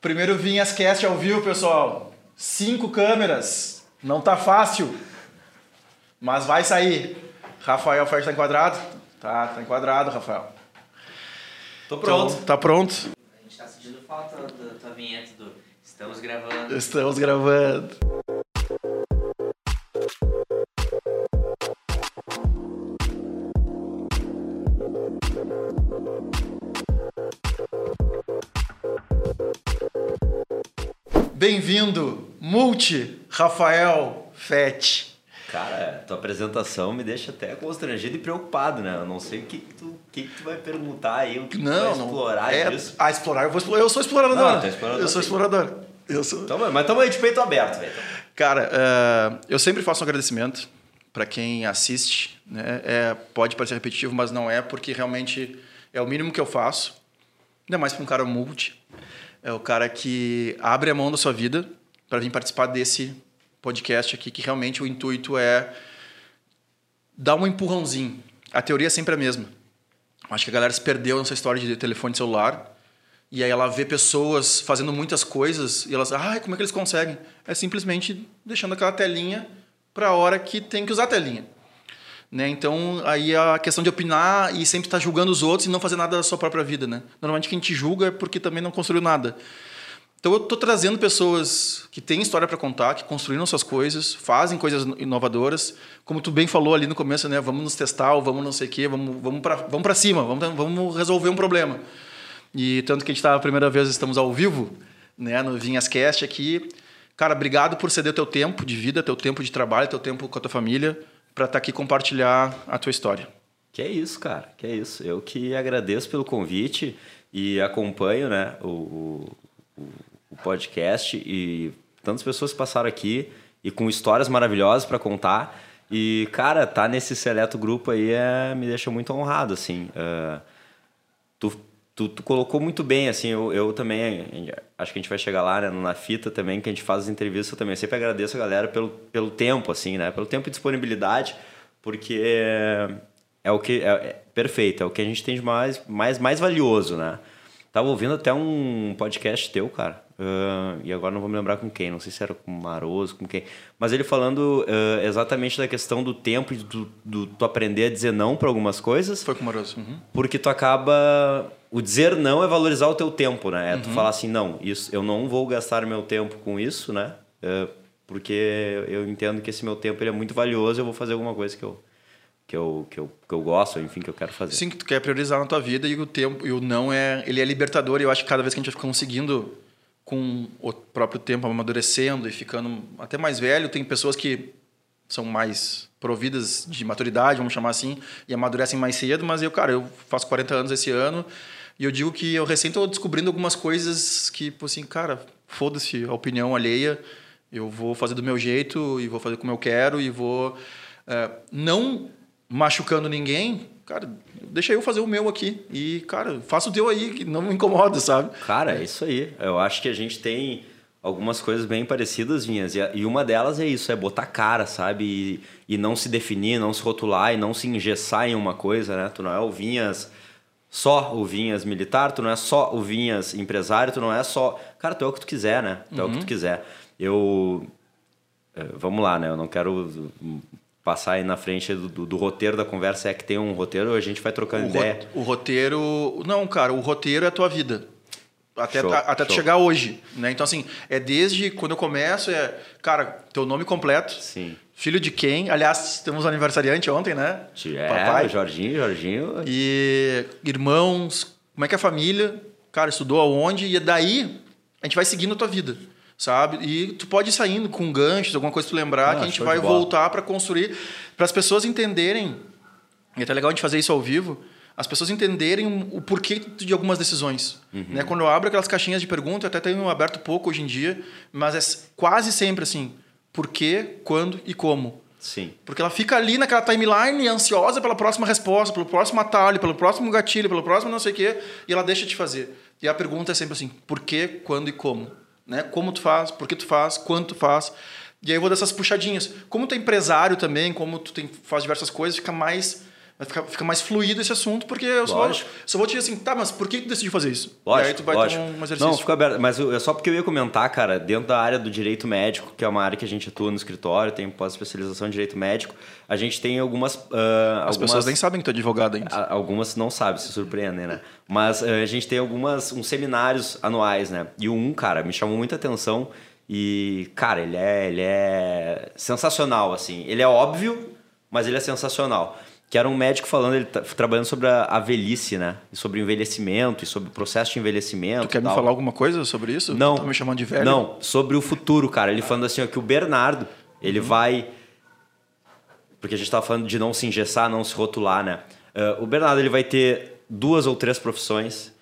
Primeiro Vinhas Cast ao vivo, pessoal. Cinco câmeras. Não tá fácil. Mas vai sair. Rafael Fer tá enquadrado? Tá, tá enquadrado, Rafael. Tô pronto. Então, tá pronto? A gente tá sentindo falta da tua vinheta do Estamos gravando. Estamos gravando. Bem-vindo, Multi Rafael Fett. Cara, tua apresentação me deixa até constrangido e preocupado, né? Eu não sei o que, que, tu, que, que tu vai perguntar aí, o que Não, tu vai não. explorar é, disso. Ah, explorar, eu vou explorar. Eu sou explorador. Não, tu é explorador, eu sou sim. explorador. Eu sou. Então, mas tamo aí de peito aberto, velho. Cara, eh, eu sempre faço um agradecimento para quem assiste. Né? É, pode parecer repetitivo, mas não é, porque realmente é o mínimo que eu faço. Ainda mais para um cara multi. É o cara que abre a mão da sua vida para vir participar desse podcast aqui, que realmente o intuito é dar um empurrãozinho. A teoria é sempre a mesma. Acho que a galera se perdeu nessa história de telefone celular. E aí ela vê pessoas fazendo muitas coisas e elas, ai, como é que eles conseguem? É simplesmente deixando aquela telinha para a hora que tem que usar a telinha. Né? Então, aí a questão de opinar e sempre estar julgando os outros e não fazer nada da sua própria vida, né? Normalmente quem te julga é porque também não construiu nada. Então eu estou trazendo pessoas que têm história para contar, que construíram suas coisas, fazem coisas inovadoras. Como tu bem falou ali no começo, né? Vamos nos testar, vamos não sei o quê, vamos, vamos para vamos cima, vamos, vamos resolver um problema. E tanto que a gente está a primeira vez, estamos ao vivo, né? No Vinhascast aqui. Cara, obrigado por ceder teu tempo de vida, teu tempo de trabalho, teu tempo com a tua família, para estar aqui compartilhar a tua história. Que é isso, cara. Que é isso. Eu que agradeço pelo convite e acompanho, né, o, o, o- podcast e tantas pessoas que passaram aqui e com histórias maravilhosas para contar. E, cara, tá nesse seleto grupo aí é, me deixa muito honrado, assim. É, tu, tu, tu colocou muito bem, assim, eu, eu também, acho que a gente vai chegar lá, né, na fita também, que a gente faz as entrevistas, eu também sempre agradeço a galera pelo, pelo tempo, assim, né, pelo tempo e disponibilidade, porque é, é o que, é, é perfeito, é o que a gente tem de mais, mais, mais valioso, né. Tava ouvindo até um podcast teu, cara, ah, e agora não vou me lembrar com quem, não sei se era com o Maroso, com quem, mas ele falando ah, exatamente da questão do tempo e do, do tu aprender a dizer não para algumas coisas, Foi com o Moroso. Uhum. porque tu acaba. O dizer não é valorizar o teu tempo, né? É tu falar assim, não, isso, eu não vou gastar meu tempo com isso, né? É, porque eu entendo que esse meu tempo ele é muito valioso, eu vou fazer alguma coisa que eu, que eu, que eu, que eu gosto, enfim, que eu quero fazer. Sim, que tu quer priorizar na tua vida e o tempo e o não é, ele é libertador e eu acho que cada vez que a gente vai conseguindo com o próprio tempo amadurecendo e ficando até mais velho, tem pessoas que são mais providas de maturidade, vamos chamar assim, e amadurecem mais cedo, mas eu, cara, eu faço 40 anos esse ano e eu digo que eu recém estou descobrindo algumas coisas que, pô, assim, cara, foda-se a opinião alheia, eu vou fazer do meu jeito e vou fazer como eu quero e vou é, não machucando ninguém, cara, deixa eu fazer o meu aqui e, cara, faça o teu aí, que não me incomoda, sabe? Cara, é isso aí. Eu acho que a gente tem algumas coisas bem parecidas, Vinhas. E uma delas é isso, é botar cara, sabe? E, e não se definir, não se rotular e não se engessar em uma coisa, né? Tu não é o Vinhas só o Vinhas militar, tu não é só o Vinhas empresário, tu não é só... Cara, tu é o que tu quiser, né? Tu é o que tu quiser. Eu... eh, Vamos lá, né? Eu não quero passar aí na frente do, do- do roteiro da conversa. É que tem um roteiro, a gente vai trocando O, ideia. ro- o roteiro. Não, cara, o roteiro é a tua vida. Até, Show, a- até tu show. chegar hoje. Né? Então, assim, é desde quando eu começo, é, cara, teu nome completo. Sim. Filho de quem? Aliás, temos um aniversariante ontem, né? É, Papai. Jorginho, Jorginho... E irmãos, como é que é a família? Cara, estudou aonde? E daí a gente vai seguindo a tua vida, sabe? E tu pode ir saindo com ganchos, alguma coisa pra tu lembrar, Ah, que a gente vai voltar para construir, para as pessoas entenderem. E é até legal a gente fazer isso ao vivo. As pessoas entenderem o porquê de algumas decisões. Uhum. Né? Quando eu abro aquelas caixinhas de pergunta, eu até tenho aberto pouco hoje em dia, mas é quase sempre assim: por quê, quando e como. Sim. Porque ela fica ali naquela timeline ansiosa pela próxima resposta, pelo próximo atalho, pelo próximo gatilho, pelo próximo não sei o quê, e ela deixa de fazer. E a pergunta é sempre assim: por quê, quando e como? Né? Como tu faz, por que tu faz, quando tu faz. E aí eu vou dessas puxadinhas. Como tu é empresário também, como tu tem, faz diversas coisas, fica mais Vai ficar, fica mais fluido esse assunto, porque eu só, só vou te dizer assim, tá, mas por que tu decidiu fazer isso? Lógico, e aí tu vai lógico. ter um exercício. Não, fica aberto. Mas é só porque eu ia comentar, cara, dentro da área do direito médico, que é uma área que a gente atua no escritório, tem pós-especialização em direito médico, a gente tem algumas. ah, As algumas pessoas nem sabem que tu é advogado ainda. Algumas não sabem, se surpreendem, né? Mas eh, a gente tem algumas, uns seminários anuais, né? E o um, cara, me chamou muita atenção e, cara, ele é, ele é sensacional, assim. Ele é óbvio, mas ele é sensacional. Que era um médico falando, ele tá trabalhando sobre a, a velhice, né? E sobre o envelhecimento e sobre o processo de envelhecimento. Tu quer me falar alguma coisa sobre isso? Não. Tá me chamando de velho? Não, sobre o futuro, cara. Ele falando assim, ó, que o Bernardo, ele Uhum. vai. Porque a gente tava falando de não se engessar, não se rotular, né? Ah, o Bernardo, ele vai ter duas ou três profissões.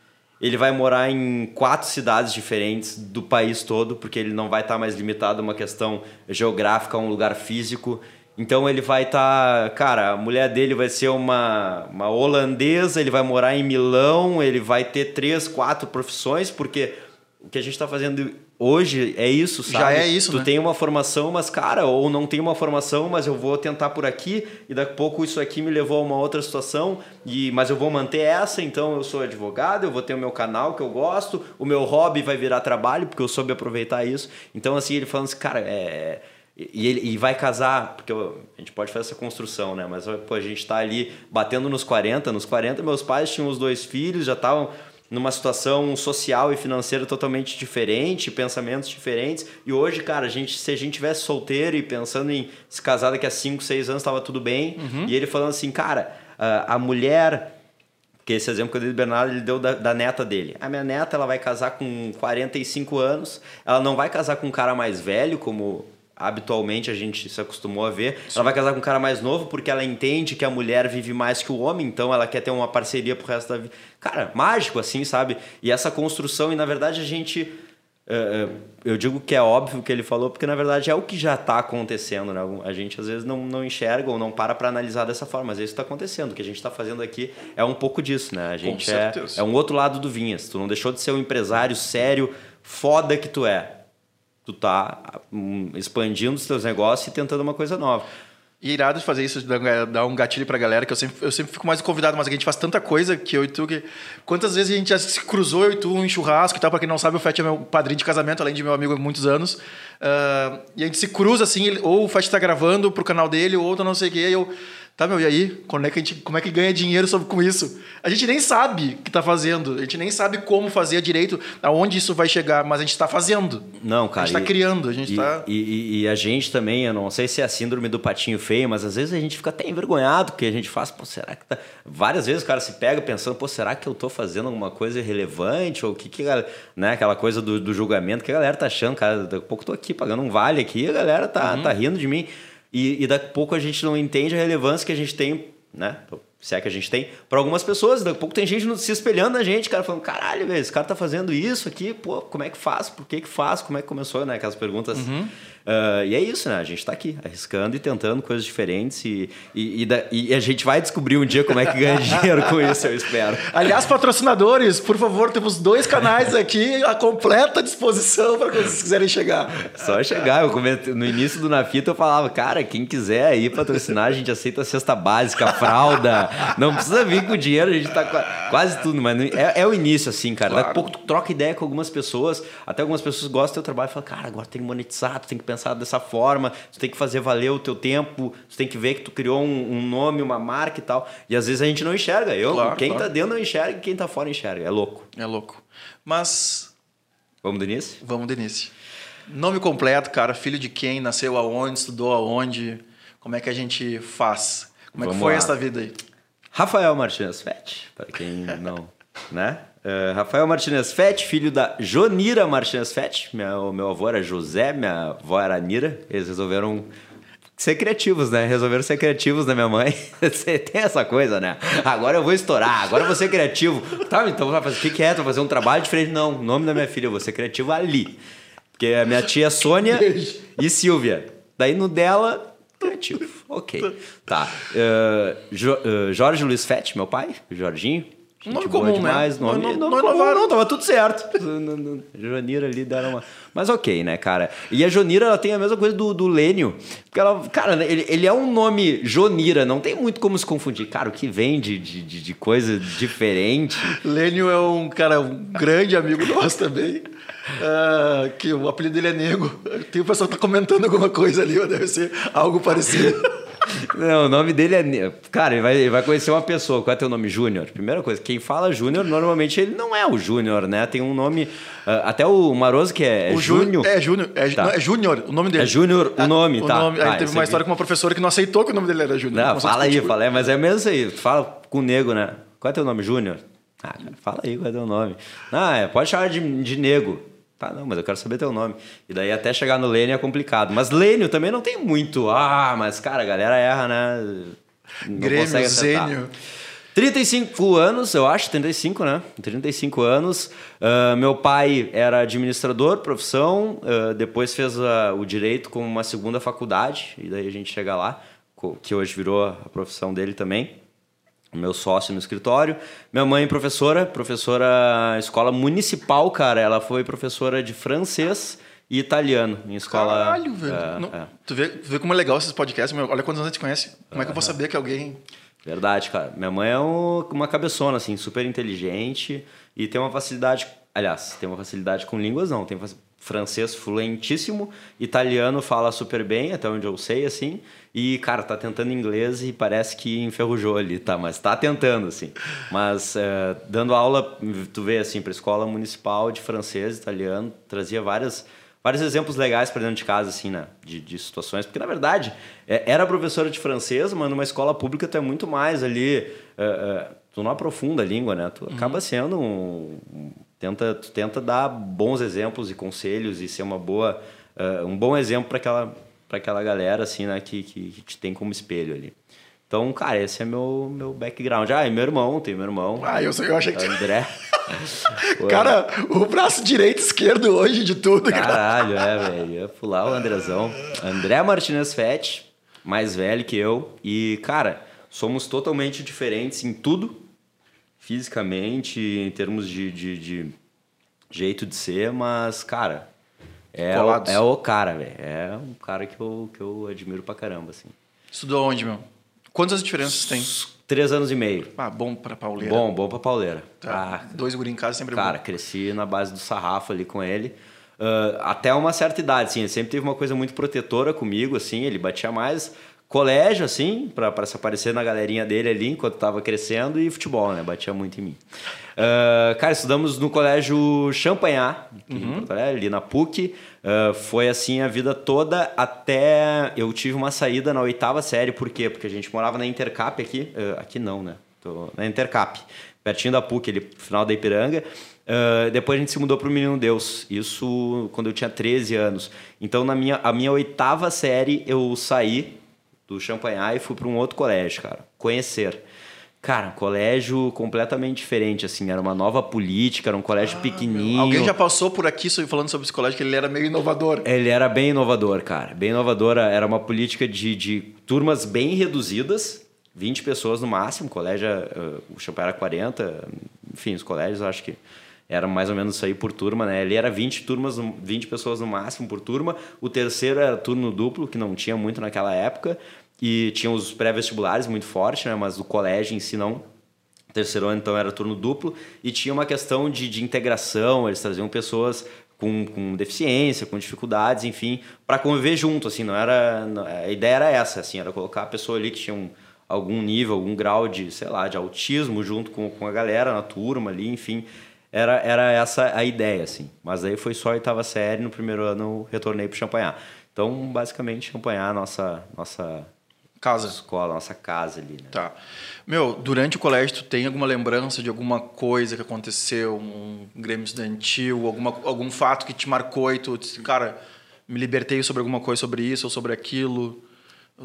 Ele vai morar em quatro cidades diferentes do país todo, porque ele não vai estar mais limitado a uma questão geográfica, a um lugar físico. Então ele vai estar. cara, a mulher dele vai ser uma, uma holandesa, ele vai morar em Milão, ele vai ter três, quatro profissões, porque o que a gente está fazendo hoje é isso, sabe? Já é isso, Tu né? tem uma formação, mas, cara, ou não tem uma formação, mas eu vou tentar por aqui, e daqui a pouco isso aqui me levou a uma outra situação, e mas eu vou manter essa, então eu sou advogado, eu vou ter o meu canal que eu gosto, o meu hobby vai virar trabalho, porque eu soube aproveitar isso. Então, assim, ele falando assim, cara, é. E, ele, e vai casar, porque eu- a gente pode fazer essa construção, né? Mas pô, a gente tá ali batendo nos 40, nos 40 meus pais tinham os dois filhos, já estavam numa situação social e financeira totalmente diferente, pensamentos diferentes. E hoje, cara, a gente, se a gente tivesse solteiro e pensando em se casar daqui a 5, 6 anos, estava tudo bem. E ele falando assim, cara, a, mulher. Porque esse exemplo que eu dei do Bernardo, ele deu da, da neta dele. A minha neta, ela vai casar com 45 anos. Ela não vai casar com um cara mais velho, como habitualmente a gente se acostumou a ver. Ela vai casar com um cara mais novo porque ela entende que a mulher vive mais que o homem, então ela quer ter uma parceria pro resto da vida. Cara, mágico assim, sabe? E essa construção, e na verdade a gente. eh, eh, eu digo que é óbvio o que ele falou, porque na verdade é o que já está acontecendo, né? A gente às vezes não, não enxerga ou não para para analisar dessa forma, mas isso está acontecendo. O que a gente está fazendo aqui é um pouco disso, né? A gente é, é um outro lado do Vinhas. Tu não deixou de ser um empresário sério, foda que tu é. Tu tá hum, expandindo os teus negócios e tentando uma coisa nova. E é irado de fazer isso, dar um gatilho pra galera, que eu sempre, eu sempre fico mais convidado, mas a gente faz tanta coisa que eu e tu. Que... Quantas vezes a gente já se cruzou, eu e tu, em churrasco e tal? Pra quem não sabe, o Fett é meu padrinho de casamento, além de meu amigo há muitos anos. Ah, e a gente se cruza assim, ou o Fett tá gravando pro canal dele, ou outro não sei o quê, e eu. Tá, meu, e aí? Como é que, a gente, como é que ganha dinheiro sobre, com isso? A gente nem sabe o que tá fazendo, a gente nem sabe como fazer direito, aonde isso vai chegar, mas a gente tá fazendo. Não, cara. A gente tá e- criando, a gente e, tá. E, e- e a gente também, eu não sei se é a síndrome do patinho feio, mas às vezes a gente fica até envergonhado porque a gente faz, pô, será que tá. Várias vezes o cara se pega pensando, pô, será que eu tô fazendo alguma coisa irrelevante? Ou o que que, né, aquela coisa do, do julgamento que a galera tá achando, cara, daqui a pouco eu tô aqui pagando um vale aqui, a galera tá, Uhum. tá rindo de mim. E, e daqui a pouco a gente não entende a relevância que a gente tem, né? Se é que a gente tem, para algumas pessoas. Daqui a pouco tem gente se espelhando na gente, cara, falando: caralho, esse cara tá fazendo isso aqui, pô, como é que faz? Por que que faz? Como é que começou, né? Aquelas perguntas. Ah, e é isso, né? A gente tá aqui, arriscando e tentando coisas diferentes e, e, e e a gente vai descobrir um dia como é que ganha dinheiro com isso, eu espero. Aliás, patrocinadores, por favor, temos dois canais aqui à completa disposição para quando vocês quiserem chegar. Só chegar, eu no início do Na Fita eu falava, cara, quem quiser aí patrocinar, a gente aceita a cesta básica, fralda, não precisa vir com dinheiro, a gente tá qua- quase tudo, mas é, é o início assim, cara. Daqui a pouco tu troca ideia com algumas pessoas, até algumas pessoas gostam do teu trabalho e falam, cara, agora tem que monetizar, tu tem que pensar dessa forma, tu tem que fazer valer o teu tempo, tu tem que ver que tu criou um, um nome, uma marca e tal. E às vezes a gente não enxerga. Eu, Claro, quem claro. tá dentro não enxerga e quem tá fora enxerga. É louco. É louco. Mas Vamos do início? vamos, Denise. Nome completo, cara, filho de quem, nasceu aonde, estudou aonde, como é que a gente faz? Como é que Vamos foi lá. essa vida aí? Rafael Martinez Fett, para quem não, né? Eh, Rafael Martinez Fett, filho da Jonira Martinez Fett. O meu avô era José, minha avó era Nira. Eles resolveram ser criativos, né? Resolveram ser criativos na minha mãe. Você tem essa coisa, né? Agora eu vou estourar, agora eu vou ser criativo. Tá, então vai fazer o que, que é? Tu vai fazer um trabalho diferente? Não, o nome da minha filha, eu vou ser criativo ali. Porque a minha tia é Sônia e Silvia. Daí no dela, criativo. Ok. Tá. Eh, Jo- eh, Jorge Luiz Fett, meu pai, o Jorginho. Gente Nome boa comum, né? demais, Nome, Não- nome, não comum, não, tava tudo certo. Jonira ali deram uma. Mas ok, né, cara? E a Jonira, ela tem a mesma coisa do, do Lênio. Porque ela, cara, ele, ele é um nome Jonira, não tem muito como se confundir. Cara, o que vem de, de, de, coisa diferente. Lênio é um cara, um grande amigo nosso também. ah, que o apelido dele é Nego. Tem o pessoal que tá comentando alguma coisa ali, deve ser algo parecido. Não, o nome dele é. Cara, ele vai, ele vai conhecer uma pessoa. Qual é teu nome? Júnior. Primeira coisa, quem fala Júnior, normalmente ele não é o Júnior, né? Tem um nome. ah, até o Maroso, que é, é o Jú- Júnior. É Júnior. É, Tá. é Júnior, o nome dele. É Júnior o Ah, nome, o tá. nome- Tá, aí teve esse uma aqui. história com uma professora que não aceitou que o nome dele era Júnior. Não, fala aí, fala aí, mas é mesmo isso aí. Tu fala com o nego, né? Qual é teu nome, Júnior? Ah, cara, fala aí qual é teu nome. Ah, é, pode chamar de, de nego. Tá, não, mas eu quero saber teu nome. E daí até chegar no Lênio é complicado. Mas Lênio também não tem muito. Ah, mas cara, a galera erra, né? Não Grêmio. Zênio. 35 anos, eu acho, 35, né? 35 anos. Ah, meu pai era administrador, profissão, ah, depois fez ah, o direito como uma segunda faculdade, e daí a gente chega lá, que hoje virou a profissão dele também. Meu sócio no escritório. Minha mãe, professora, professora escola municipal, cara. Ela foi professora de francês e italiano em escola. Caralho, velho. é, Não- é. Tu, vê, tu vê como é legal esses podcasts, meu. Olha quantos anos a gente conhece. Como é que eu vou saber que alguém. Verdade, cara. Minha mãe é um- uma cabeçona, assim, super inteligente e tem uma facilidade. Aliás, tem uma facilidade com línguas, não. Tem francês fluentíssimo, italiano fala super bem, até onde eu sei, assim. E, cara, tá tentando inglês e parece que enferrujou ali, tá? Mas tá tentando, assim. Mas eh, dando aula, tu vê, assim, pra escola municipal de francês, italiano, trazia várias vários exemplos legais para dentro de casa, assim, né? De, de situações. Porque, na verdade, é, era professora de francês, mas numa escola pública tu é muito mais ali. é, é, tu não aprofunda a língua, né? Tu acaba sendo um. Tenta, tu tenta dar bons exemplos e conselhos e ser uma boa, é, um bom exemplo para aquela, pra aquela galera, assim, né? Que, que, que te tem como espelho ali. Então, cara, esse é meu, meu background. Ah, e meu irmão, tem meu irmão. Ah, eu, eu achei que. André. Cara, o braço direito e esquerdo hoje de tudo, cara. Caralho, é, velho. Ia pular o Andrezão. André Martinez Fett, mais velho que eu. E, cara, somos totalmente diferentes em tudo. Fisicamente, em termos de, de, de jeito de ser, mas, cara, é, o, é o cara, velho. É um cara que eu, que eu admiro pra caramba, assim. Estudou onde, meu? Quantas diferenças tem? Três anos e meio. Ah, bom pra pauleira. Bom, bom pra pauleira. Tá. Ah, Dois guri em casa sempre é Cara, bom. cresci na base do sarrafo ali com ele. Ah, até uma certa idade, assim. Ele sempre teve uma coisa muito protetora comigo, assim. Ele batia mais colégio, assim, pra, pra se aparecer na galerinha dele ali enquanto tava crescendo e futebol, né? Batia muito em mim. Ah, cara, estudamos no colégio Porto Alegre, ali na PUC. Ah, foi assim a vida toda até eu tive uma saída na oitava série. Por quê? Porque a gente morava na Intercap aqui. Ah, aqui não, né? Tô na Intercap, pertinho da PUC, ali, final da Ipiranga. Ah, depois a gente se mudou para o Menino Deus. Isso quando eu tinha 13 anos. Então, na minha, a minha oitava série, eu saí do Champanhar e fui para um outro colégio, cara. Conhecer. Cara, colégio completamente diferente, assim. Era uma nova política, era um colégio pequenininho. Alguém já passou por aqui falando sobre esse colégio que ele era meio inovador. Ele era bem inovador, cara. Bem inovador. Era uma política de, de turmas bem reduzidas, 20 pessoas no máximo. O colégio, eh, o Champagne era 40. Enfim, os colégios acho que era mais ou menos isso aí por turma, né? Ele era 20 turmas, no- 20 pessoas no máximo por turma. O terceiro era turno duplo, que não tinha muito naquela época. E tinha os pré-vestibulares muito forte, né? Mas o colégio em si não. O terceiro ano, então, era turno duplo. E tinha uma questão de, de integração, eles traziam pessoas com, com deficiência, com dificuldades, enfim, para conviver junto, assim, não era... não- A ideia era essa, assim, era colocar a pessoa ali que tinha um, algum nível, algum grau de, sei lá, de autismo junto com, com a galera na turma ali, enfim. Era, era essa a ideia, assim. Mas aí foi só a oitava série, no primeiro ano eu retornei para Champanhar. Então, basicamente, Champanhar, nossa, nossa Casa. escola, nossa casa ali, né? Tá. Meu, durante o colégio, tu tem alguma lembrança de alguma coisa que aconteceu, um grêmio estudantil, alguma, algum fato que te marcou e tu disse, cara, me libertei sobre alguma coisa sobre isso ou sobre aquilo?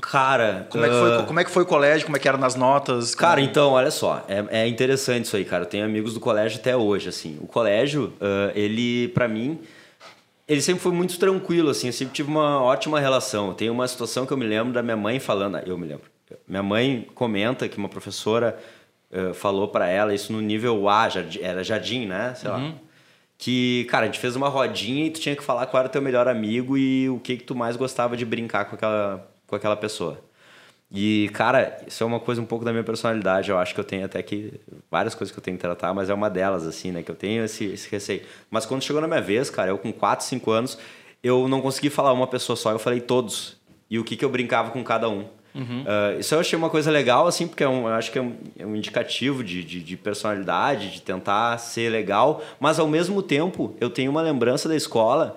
Cara, Como é que foi, ah, como é que foi o colégio? Como é que era nas notas? Cara, Como- então, olha só, é, é interessante isso aí, cara. Eu tenho amigos do colégio até hoje, assim. O colégio, ah, ele, pra mim, ele sempre foi muito tranquilo, assim. Eu sempre tive uma ótima relação. Tem uma situação que eu me lembro da minha mãe falando, eu me lembro. Minha mãe comenta que uma professora uh, falou para ela, isso no nível A, jardim, era jardim, né? Sei lá. Que, cara, a gente fez uma rodinha e tu tinha que falar qual era o teu melhor amigo e o que, que tu mais gostava de brincar com aquela, com aquela pessoa. E, cara, isso é uma coisa um pouco da minha personalidade. Eu acho que eu tenho até que. Várias coisas que eu tenho que tratar, mas é uma delas, assim, né? Que eu tenho esse, esse receio. Mas quando chegou na minha vez, cara, eu com 4, 5 anos, eu não consegui falar uma pessoa só, eu falei todos. E o que, que eu brincava com cada um. Uhum. Uh, isso eu achei uma coisa legal, assim, porque é um, eu acho que é um, é um indicativo de, de, de, personalidade, de tentar ser legal, mas ao mesmo tempo eu tenho uma lembrança da escola,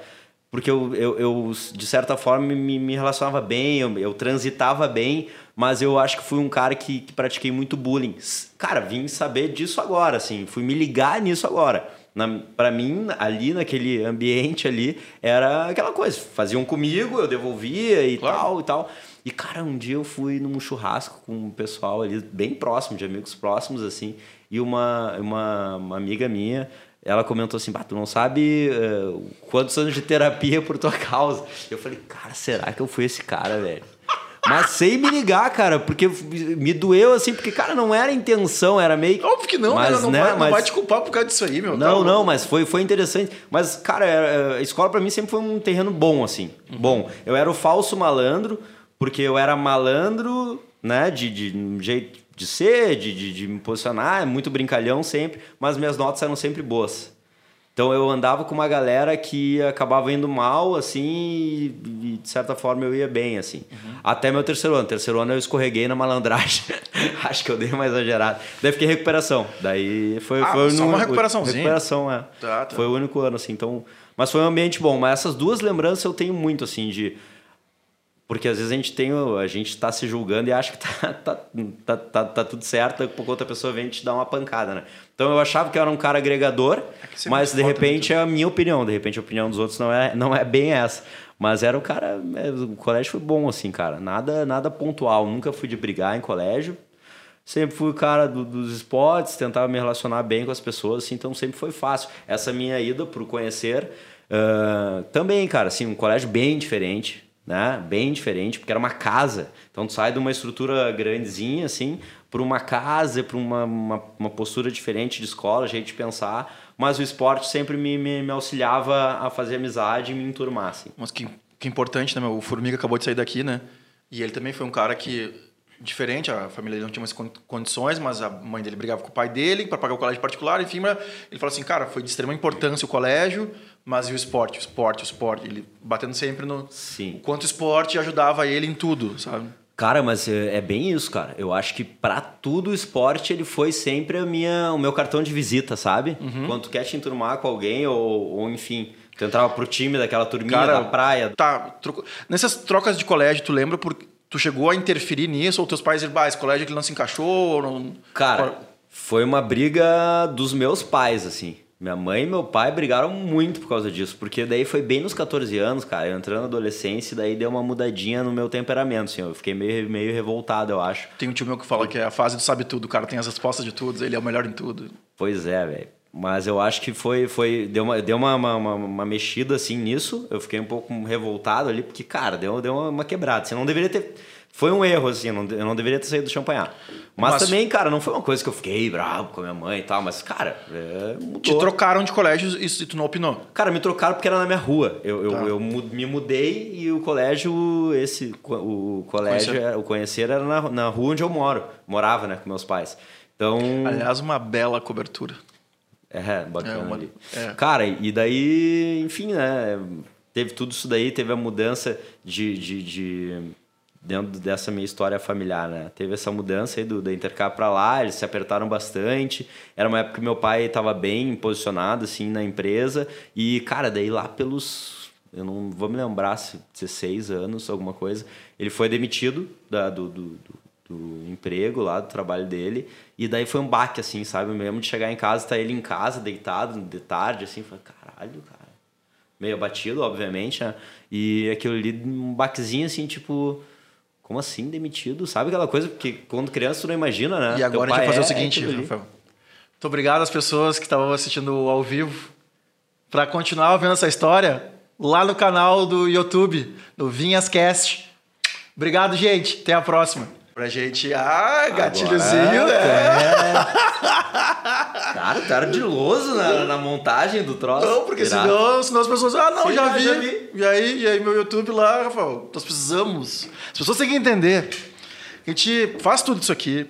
porque eu, eu, eu de certa forma, me, me relacionava bem, eu, eu, transitava bem, mas eu acho que fui um cara que, que pratiquei muito bullying. Cara, vim saber disso agora, assim, fui me ligar nisso agora para mim, ali naquele ambiente ali, era aquela coisa. Faziam comigo, eu devolvia e claro. tal e tal. E, cara, um dia eu fui num churrasco com o pessoal ali, bem próximo, de amigos próximos, assim, e uma, uma, uma amiga minha, ela comentou assim, bah, tu não sabe uh, quantos anos de terapia por tua causa. Eu falei, cara, será que eu fui esse cara, velho? Mas sem me ligar, cara, porque me doeu assim, porque, cara, não era intenção, era meio. Óbvio que não, mas, né? Não, né? vai, não vai te culpar por causa disso aí, meu. Não, tá não, mas foi, foi interessante. Mas, cara, a escola para mim sempre foi um terreno bom, assim. Uhum. Bom, eu era o falso malandro, porque eu era malandro, né, de, de um jeito de ser, de, de, de me posicionar, muito brincalhão sempre, mas minhas notas eram sempre boas. Então eu andava com uma galera que acabava indo mal, assim, e, de certa forma eu ia bem, assim. Uhum. Até meu terceiro ano. Terceiro ano eu escorreguei na malandragem. Acho que eu dei uma exagerada. Daí fiquei em recuperação. Daí foi, ah, foi só no, uma recuperaçãozinha? Recuperação, é. Tá, tá. Foi o único ano, assim. Então, mas foi um ambiente bom. Mas essas duas lembranças eu tenho muito, assim, de porque às vezes a gente tem, a gente está se julgando e acha que tá, tá, tá, tá, tá tudo certo, porque outra pessoa vem te dar uma pancada, né? Então eu achava que eu era um cara agregador, é mas de repente é a minha opinião, de repente a opinião dos outros não é, não é bem essa. Mas era o cara, é, o colégio foi bom assim, cara, nada nada pontual, nunca fui de brigar em colégio. Sempre fui o cara do, dos esportes, tentava me relacionar bem com as pessoas, assim, então sempre foi fácil. Essa minha ida para o conhecer, uh, também, cara, assim, um colégio bem diferente, né? Bem diferente, porque era uma casa. Então tu sai de uma estrutura grandezinha assim para uma casa, para uma, uma, uma, postura diferente de escola, jeito de pensar. Mas o esporte sempre me, me, me auxiliava a fazer amizade e me enturmar. Assim. Mas que, que importante, né? Meu? O Formiga acabou de sair daqui, né? E ele também foi um cara que diferente, a família dele não tinha mais condições, mas a mãe dele brigava com o pai dele para pagar o colégio particular, enfim, ele falou assim, cara, foi de extrema importância o colégio, mas e o esporte, o esporte, o esporte, ele batendo sempre no Sim. o quanto o esporte ajudava ele em tudo, sabe? Cara, mas é, é bem isso, cara. Eu acho que para tudo o esporte ele foi sempre a minha, o meu cartão de visita, sabe? Uhum. Quando tu quer te enturmar com alguém ou, ou enfim, tu entrava pro time daquela turminha cara, da praia. Tá, troco... nessas trocas de colégio, tu lembra por Tu chegou a interferir nisso? Ou teus pais disseram, ah, esse colégio que não se encaixou? Ou não... Cara, foi uma briga dos meus pais, assim. Minha mãe e meu pai brigaram muito por causa disso, porque daí foi bem nos 14 anos, cara, eu entrando na adolescência, daí deu uma mudadinha no meu temperamento, assim, eu fiquei meio, meio revoltado, eu acho. Tem um tio meu que fala que é a fase do sabe tudo, o cara tem as respostas de tudo, ele é o melhor em tudo. Pois é, velho. Mas eu acho que foi, foi deu, uma, deu uma, uma, uma, mexida assim nisso. Eu fiquei um pouco revoltado ali, porque, cara, deu, deu uma quebrada. Você não deveria ter. Foi um erro, assim, eu não, eu não deveria ter saído do champanhar. Mas, mas, também, cara, não foi uma coisa que eu fiquei bravo com a minha mãe e tal, mas, cara, é, mudou. Te trocaram de colégio e tu não opinou? Cara, me trocaram porque era na minha rua. Eu, tá. eu, eu, me mudei e o colégio, esse, o colégio, conhecer. o conhecer era na, na rua onde eu moro. Morava, né, com meus pais. Então. Aliás, uma bela cobertura. É, bacana. É, uma... é. Cara, e daí, enfim, né? Teve tudo isso daí, teve a mudança de, de, de dentro dessa minha história familiar, né? Teve essa mudança aí do, do intercâmbio para lá, eles se apertaram bastante. Era uma época que meu pai estava bem posicionado, assim, na empresa. E, cara, daí lá pelos... Eu não vou me lembrar se 16 anos, alguma coisa. Ele foi demitido da, do, do, do emprego lá, do trabalho dele. E daí foi um baque, assim, sabe? Eu me lembro de chegar em casa, tá ele em casa, deitado, de tarde, assim, falei, caralho, cara. Meio abatido, obviamente, né? E aquilo ali, um baquezinho, assim, tipo, como assim demitido? Sabe aquela coisa que quando criança tu não imagina, né? E agora a gente vai fazer é, o seguinte, é Rafael. Muito obrigado às pessoas que estavam assistindo ao vivo. Para continuar vendo essa história, lá no canal do YouTube, no Vinhascast. Obrigado, gente. Até a próxima. Pra gente. Ah, gatilhozinho, Agora, né? É. cara, o cara ardiloso na, na montagem do troço. Não, porque senão, senão as pessoas. Ah, não, Sim, já, vi. já vi. E aí, e aí, meu YouTube lá, Rafael, nós precisamos. As pessoas têm que entender. A gente faz tudo isso aqui.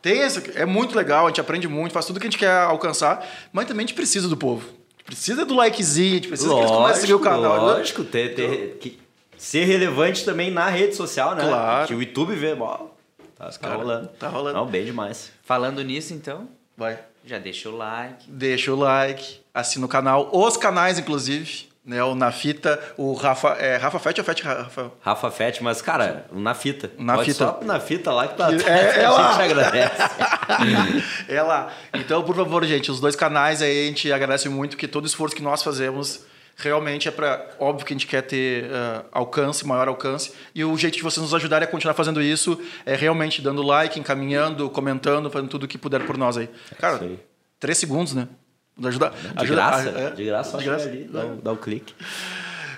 Tem essa, é muito legal, a gente aprende muito, faz tudo que a gente quer alcançar, mas também a gente precisa do povo. A gente precisa do likezinho, a gente precisa lógico, que eles comecem a seguir o canal. Né? Lógico, ter, ter, então, que ser relevante também na rede social, né? Claro. Que o YouTube vê, ó, tá, tá rolando. Tá rolando. Não, bem demais. Falando nisso, então, vai. Já deixa o like. Deixa o like, assina o canal, os canais, inclusive né? O Na Fita, o Rafa. É Rafa Fett ou Fett Rafa? Rafa Fett, mas, cara, o Na Fita. Na Pode Fita. Só na Fita lá que tá. É, é a lá. gente agradece. é lá. Então, por favor, gente, os dois canais aí a gente agradece muito, que todo esforço que nós fazemos realmente é para óbvio que a gente quer ter uh, alcance, maior alcance, e o jeito de vocês nos ajudarem a continuar fazendo isso é realmente dando like, encaminhando, comentando, fazendo tudo o que puder por nós aí. É Cara, aí. três segundos, né? Ajuda, de ajuda, graça, a, é, de graça, de graça. Ali, dá, dá o um clique.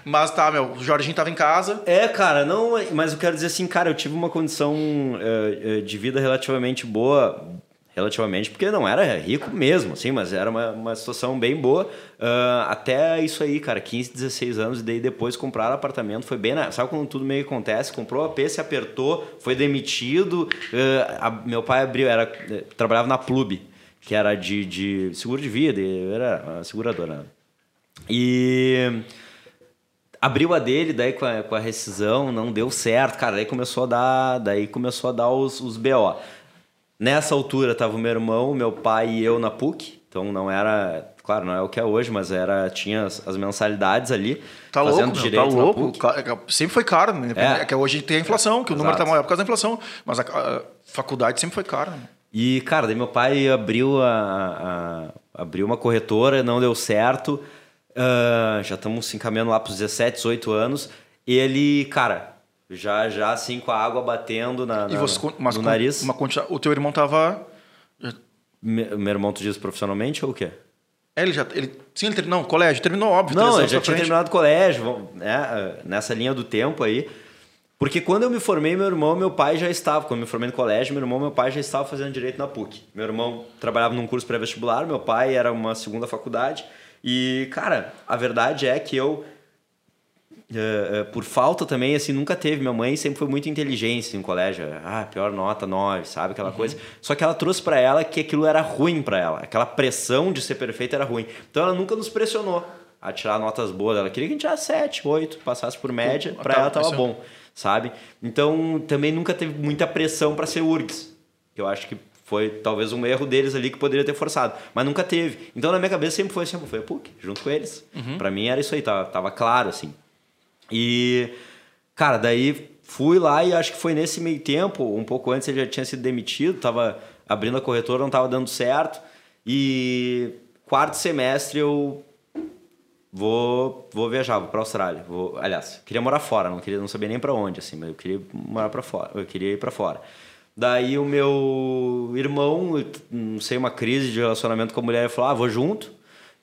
Mas tá, meu, o Jorginho tava em casa. É, cara, não, mas eu quero dizer assim, cara, eu tive uma condição uh, de vida relativamente boa, relativamente, porque não era rico mesmo, assim, mas era uma, uma situação bem boa. Uh, até isso aí, cara, 15, 16 anos, e daí depois comprar apartamento, foi bem, na, sabe quando tudo meio acontece? Comprou a AP, se apertou, foi demitido, uh, a, meu pai abriu, era, trabalhava na Plube que era de, de seguro de vida, era seguradora. Né? E abriu a dele, daí com a, com a rescisão, não deu certo, cara, daí começou a dar, daí começou a dar os, os BO. Nessa altura tava o meu irmão, meu pai e eu na PUC, então não era, claro, não é o que é hoje, mas era tinha as, as mensalidades ali. Tá fazendo louco, direito tá louco. É sempre foi caro, né? É. é que hoje tem a inflação, que o número tá maior por causa da inflação, mas a, a faculdade sempre foi cara. Né? E, cara, daí meu pai abriu, a, a abriu uma corretora, não deu certo. Uh, já estamos se encaminhando lá para os 17, 18 anos. Ele, cara, já, já assim com a água batendo na, e você, no nariz. Uma, o teu irmão tava. meu irmão, tu diz profissionalmente ou o quê? É, ele já. Ele, sim, ele terminou. Não, colégio, terminou, óbvio. Não, ele já tinha terminado o colégio, né, nessa linha do tempo aí. Porque quando eu me formei, meu irmão, meu pai já estava. Quando eu me formei no colégio, meu irmão, meu pai já estava fazendo direito na PUC. Meu irmão trabalhava num curso pré-vestibular, meu pai era uma segunda faculdade. E, cara, a verdade é que eu, uh, uh, por falta também, assim, nunca teve. Minha mãe sempre foi muito inteligente assim, no colégio. Ah, pior nota, nove, sabe? Aquela uhum. coisa. Só que ela trouxe para ela que aquilo era ruim para ela. Aquela pressão de ser perfeita era ruim. Então ela nunca nos pressionou a tirar notas boas. Ela queria que a gente tirasse sete, oito, passasse por média. Para ela tava bom sabe? Então também nunca teve muita pressão para ser URGS. Eu acho que foi talvez um erro deles ali que poderia ter forçado, mas nunca teve. Então na minha cabeça sempre foi assim, foi PUC, junto com eles. Uhum. Para mim era isso aí, tava, tava claro assim. E cara, daí fui lá e acho que foi nesse meio tempo, um pouco antes ele já tinha sido demitido, tava abrindo a corretora, não tava dando certo. E quarto semestre eu vou, vou viajar, vou para Austrália. Vou, aliás, queria morar fora, não queria, não sabia nem para onde assim, mas eu queria morar para fora, eu queria ir para fora. Daí o meu irmão, não sei, uma crise de relacionamento com a mulher, falou: "Ah, vou junto".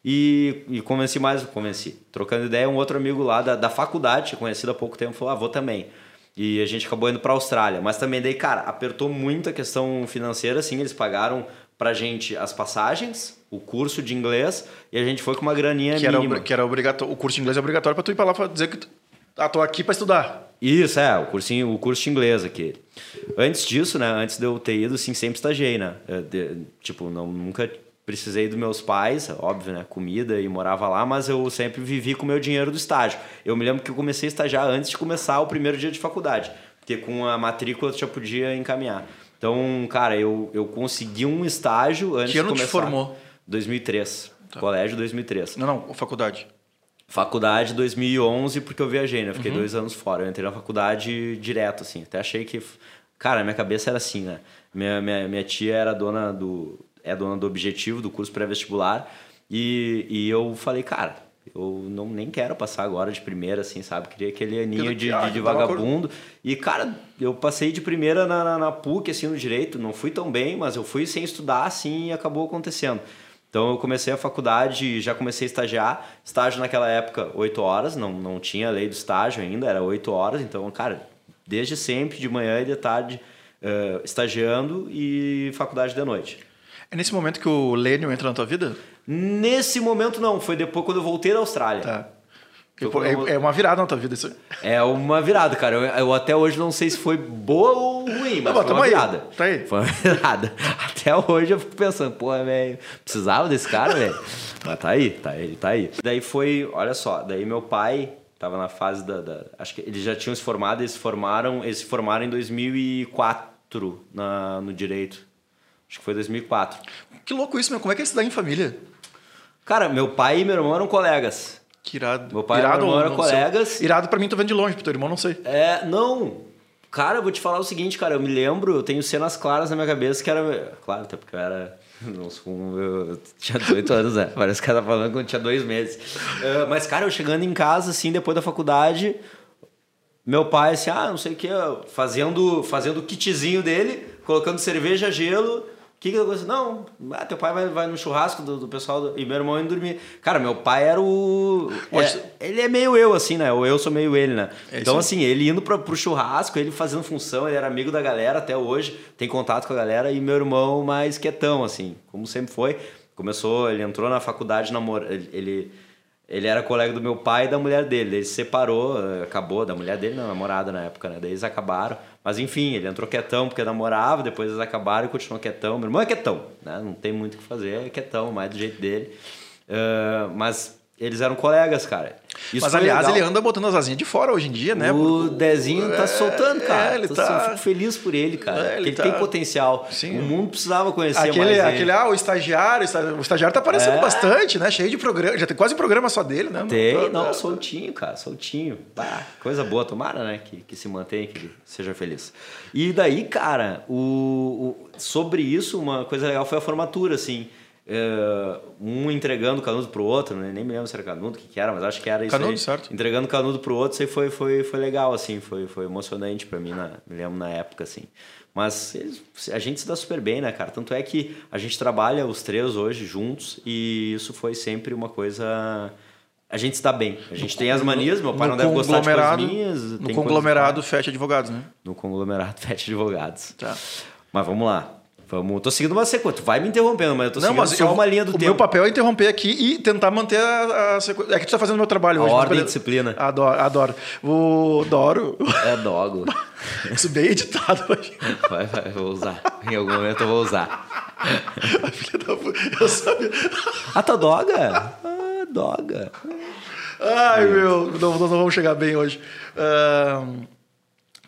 E, e convenci mais, convenci. Trocando ideia, um outro amigo lá da, da faculdade, conhecido há pouco tempo, falou: "Ah, vou também". E a gente acabou indo para Austrália, mas também daí, cara, apertou muito a questão financeira, assim, eles pagaram pra gente as passagens, o curso de inglês e a gente foi com uma graninha que mínima. Era, que era obrigatório, o curso de inglês é obrigatório para tu ir para lá para dizer que tu, ah, tô aqui para estudar. Isso, é, o cursinho, o curso de inglês aqui. Antes disso, né, antes de eu ter ido, sim, sempre estagiei, né? De, tipo, não, nunca precisei dos meus pais, óbvio, né, comida e morava lá, mas eu sempre vivi com o meu dinheiro do estágio. Eu me lembro que eu comecei a estagiar antes de começar o primeiro dia de faculdade, porque com a matrícula eu já podia encaminhar. Então, cara, eu, eu consegui um estágio antes que ano de começar. te formou? 2003. Tá. Colégio 2003. Não, não, faculdade. Faculdade 2011, porque eu viajei, né? Fiquei uhum. dois anos fora. Eu entrei na faculdade direto, assim. Até achei que. Cara, minha cabeça era assim, né? Minha, minha, minha tia era dona do. É dona do objetivo do curso pré-vestibular. E, e eu falei, cara, eu não nem quero passar agora de primeira, assim, sabe? Queria aquele aninho de, de, de, vagabundo. E, cara, eu passei de primeira na, na, na, PUC, assim, no direito. Não fui tão bem, mas eu fui sem estudar, assim, e acabou acontecendo. Então eu comecei a faculdade, já comecei a estagiar. Estágio naquela época, 8 horas, não, não tinha lei do estágio ainda, era 8 horas. Então, cara, desde sempre, de manhã e de tarde, eh, estagiando e faculdade de noite. É nesse momento que o Lênio entra na tua vida? Nesse momento não, foi depois quando eu voltei da Austrália. Tá. Eu- É, é uma virada na tua vida isso aí. É uma virada, cara. Eu, eu até hoje não sei se foi boa ou ruim, mas Não, foi uma aí, virada. tá aí. Foi uma virada. Até hoje eu fico pensando, pô, velho, precisava desse cara, velho. Mas tá aí, tá aí, tá aí. Daí foi, olha só, daí meu pai tava na fase da, da- acho que eles já tinham se formado, eles se formaram, eles se formaram em 2004 na, no direito. Acho que foi 2004. Que louco isso, meu. Como é que é estudar em família? Cara, meu pai e meu irmão eram colegas. Que irado. Meu pai e irado, meu irmão eram não sei. colegas. Irado pra mim, tô vendo de longe, pro teu irmão não sei. É, não. Cara, eu vou te falar o seguinte, cara. Eu me lembro, eu tenho cenas claras na minha cabeça que era. Claro, até porque eu era. Não sou eu tinha 18 anos, né? Parece que ela tá falando quando eu tinha dois meses. É, mas, cara, eu chegando em casa, assim, depois da faculdade, meu pai, assim, ah, não sei o que, fazendo, fazendo o kitzinho dele, colocando cerveja, gelo. O que que eu disse? Não, ah, teu pai vai, vai no churrasco do, do pessoal do- e meu irmão indo dormir. Cara, meu pai era o. É, ele é meio eu, assim, né? Ou eu sou meio ele, né? É então, assim, ele indo pra, pro churrasco, ele fazendo função, ele era amigo da galera até hoje, tem contato com a galera, e meu irmão mais quietão, assim, como sempre foi. Começou, ele entrou na faculdade, namor... ele, ele, era colega do meu pai e da mulher dele. Ele se separou, acabou, da mulher dele, não, namorada na época, né? Daí eles acabaram. Mas enfim, ele entrou quietão porque namorava, depois eles acabaram e continuou quietão. Meu irmão é quietão, né? Não tem muito o que fazer, é quietão, mais do jeito dele. Eh, mas eles eram colegas, cara. Isso Mas, aliás, legal. ele anda botando as asinhas de fora hoje em dia, né? O Dezinho tá É, soltando, cara. é, ele Tô- tá- Eu fico feliz por ele, cara. É, ele ele tá- tem potencial. Sim. O mundo precisava conhecer mais Aquele, ele. aquele, ah, o estagiário, o estagiário tá aparecendo É. bastante, né? Cheio de programa, já tem quase um programa só dele, né? Tem, Tá- não, tá- soltinho, cara, soltinho. Bah, coisa boa, tomara, né? Que, que se mantenha, que seja feliz. E daí, cara, o, o- sobre isso, uma coisa legal foi a formatura, assim. É, um entregando canudo pro outro, né? nem me lembro se era canudo, o que, que era, mas acho que era isso Canudo, aí. certo. Entregando canudo pro outro, isso aí foi, foi, foi legal, assim, foi, foi emocionante pra mim, na, me lembro na época, assim. Mas a gente se dá super bem, né, cara? Tanto é que a gente trabalha os três hoje juntos e isso foi sempre uma coisa... A gente se dá bem. A gente tem as manias, meu pai no não deve gostar de coisas minhas. No conglomerado FET Advogados, né? coisas- No conglomerado Fete Advogados. Tá. Mas vamos lá. Vamos, tô seguindo uma sequência. Tu vai me interrompendo, mas eu tô Não, seguindo mas só eu- uma linha do o tempo. meu papel é interromper aqui e tentar manter a, a sequência. É que tu tá fazendo o meu trabalho A hoje. ordem e disciplina. Adoro, adoro. O Doro. É dogo. Isso bem editado hoje. vai, vai, vou usar. Em algum momento eu vou usar. A filha da puta. Eu sabia. Ah, tá doga? Ah, doga. Ai, meu. Não, não vamos chegar bem hoje. Ahn,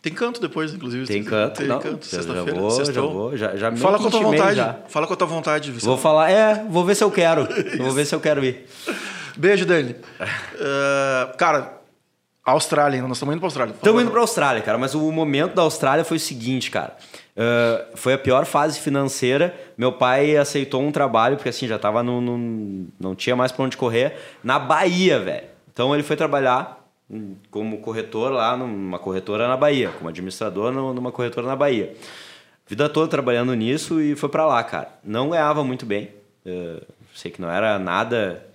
tem canto depois, inclusive. Tem canto? Tem não. canto, sexta-feira. Já vou, já vou. Já, já Fala com a tua vontade. já. Fala com a tua vontade, Vicente. Vou falar, é, vou ver se eu quero. Vou ver se eu quero ir. Beijo, Dani. Ah, cara, Austrália. Nós estamos indo pra Austrália. Estamos indo para Austrália, cara, mas o momento da Austrália foi o seguinte, cara. Ah, foi a pior fase financeira. Meu pai aceitou um trabalho, porque assim, já tava no. no- não tinha mais para onde correr, na Bahia, velho. Então ele foi trabalhar como corretor lá numa corretora na Bahia, como administrador numa corretora na Bahia. Vida toda trabalhando nisso e foi para lá, cara. Não ganhava muito bem. eh, sei que não era nada.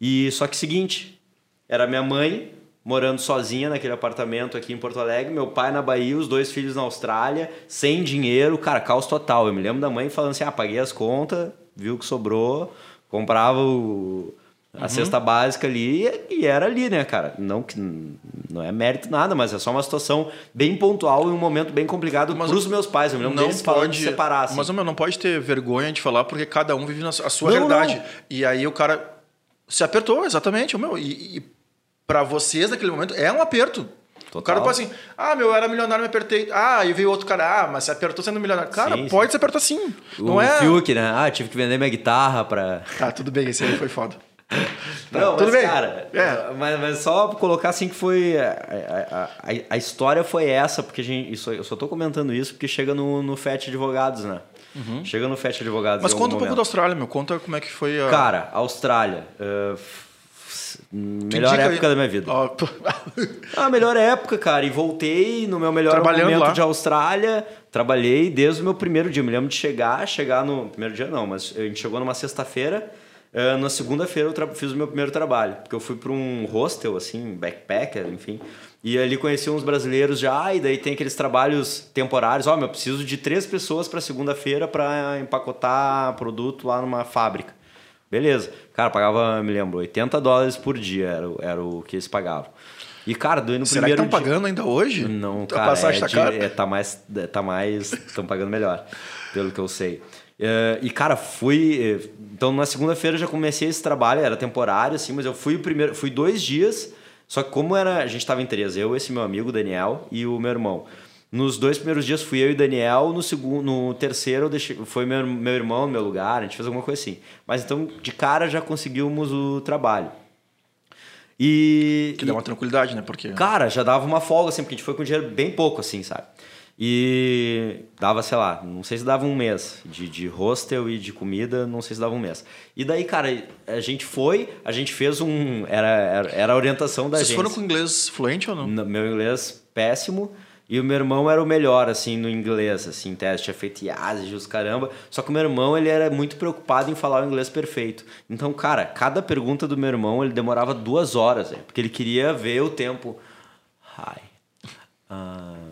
E só que seguinte, era minha mãe morando sozinha naquele apartamento aqui em Porto Alegre, meu pai na Bahia, os dois filhos na Austrália, sem dinheiro, cara, caos total. Eu me lembro da mãe falando assim: "Ah, paguei as contas, viu que sobrou, comprava o a cesta básica ali e era ali, né, cara? Não que não é mérito nada, mas é só uma situação bem pontual e um momento bem complicado Mas para os meus pais. Eu me lembro não deles pode de separar. Assim. Mas meu, não pode ter vergonha de falar porque cada um vive na a sua Não, realidade. não. E aí o cara se apertou, exatamente. Meu, e, e para vocês naquele momento é um aperto. O Total. cara pode assim, ah, meu, eu era milionário, me apertei. Ah, e veio outro cara, ah, mas se apertou sendo milionário. Cara, Sim, pode se apertar sim. o não é. Fiuk, né? Ah, tive que vender minha guitarra para Tá, tudo bem, esse aí foi foda. Não, tudo mas, bem. cara, É. mas, mas só colocar assim que foi. A, a, a, história foi essa, porque a gente, isso, eu só tô comentando isso porque chega no, no FET Advogados, né? Chega no FET Advogados. Uhum. Mas conta um pouco da. Austrália, meu. Conta como é que foi a. Cara, Austrália. uh, melhor época da minha vida. Ó, pô. A melhor época, cara. E voltei no meu melhor momento lá. de Austrália. Trabalhei desde o meu primeiro dia. Me lembro de chegar, chegar no. Primeiro dia não, mas a gente chegou numa sexta-feira. Eh, na segunda-feira eu fiz o meu primeiro trabalho, porque eu fui para um hostel, assim, backpacker, enfim, e ali conheci uns brasileiros já, e daí tem aqueles trabalhos temporários, ó, meu, eu preciso de três pessoas para segunda-feira para empacotar produto lá numa fábrica. Beleza. Cara, pagava, me lembro, 80 dólares por dia era, o- era o que eles pagavam. E, cara, doei no Será primeiro estão pagando ainda hoje? não, A cara, passagem é tá de- é, tá mais, é, tá mais, estão pagando melhor, pelo que eu sei. É, e cara, fui, é, então na segunda-feira eu já comecei esse trabalho, era temporário assim, mas eu fui o primeiro, fui dois dias, só que como era, a gente estava em três, eu, esse meu amigo Daniel e o meu irmão. Nos dois primeiros dias fui eu e Daniel, no segundo, no terceiro deixei, foi meu, meu irmão no meu lugar, a gente fez alguma coisa assim. Mas então de cara já conseguimos o trabalho. E Que dá uma tranquilidade, né? Porque Cara, já dava uma folga, assim, porque a gente foi com dinheiro bem pouco, assim, sabe? E dava, sei lá, não sei se dava um mês de, de hostel e de comida, não sei se dava um mês. E daí, cara, a gente foi, a gente fez um. Era, era, era a orientação da Vocês gente. foram com inglês fluente ou não? No- Meu inglês péssimo. E o meu irmão era o melhor, assim, no inglês, assim, teste, tinha feito IASE, os caramba. Só que o meu irmão, ele era muito preocupado em falar o inglês perfeito. Então, cara, cada pergunta do meu irmão, ele demorava duas horas, né? porque ele queria ver o tempo. Hi. Um,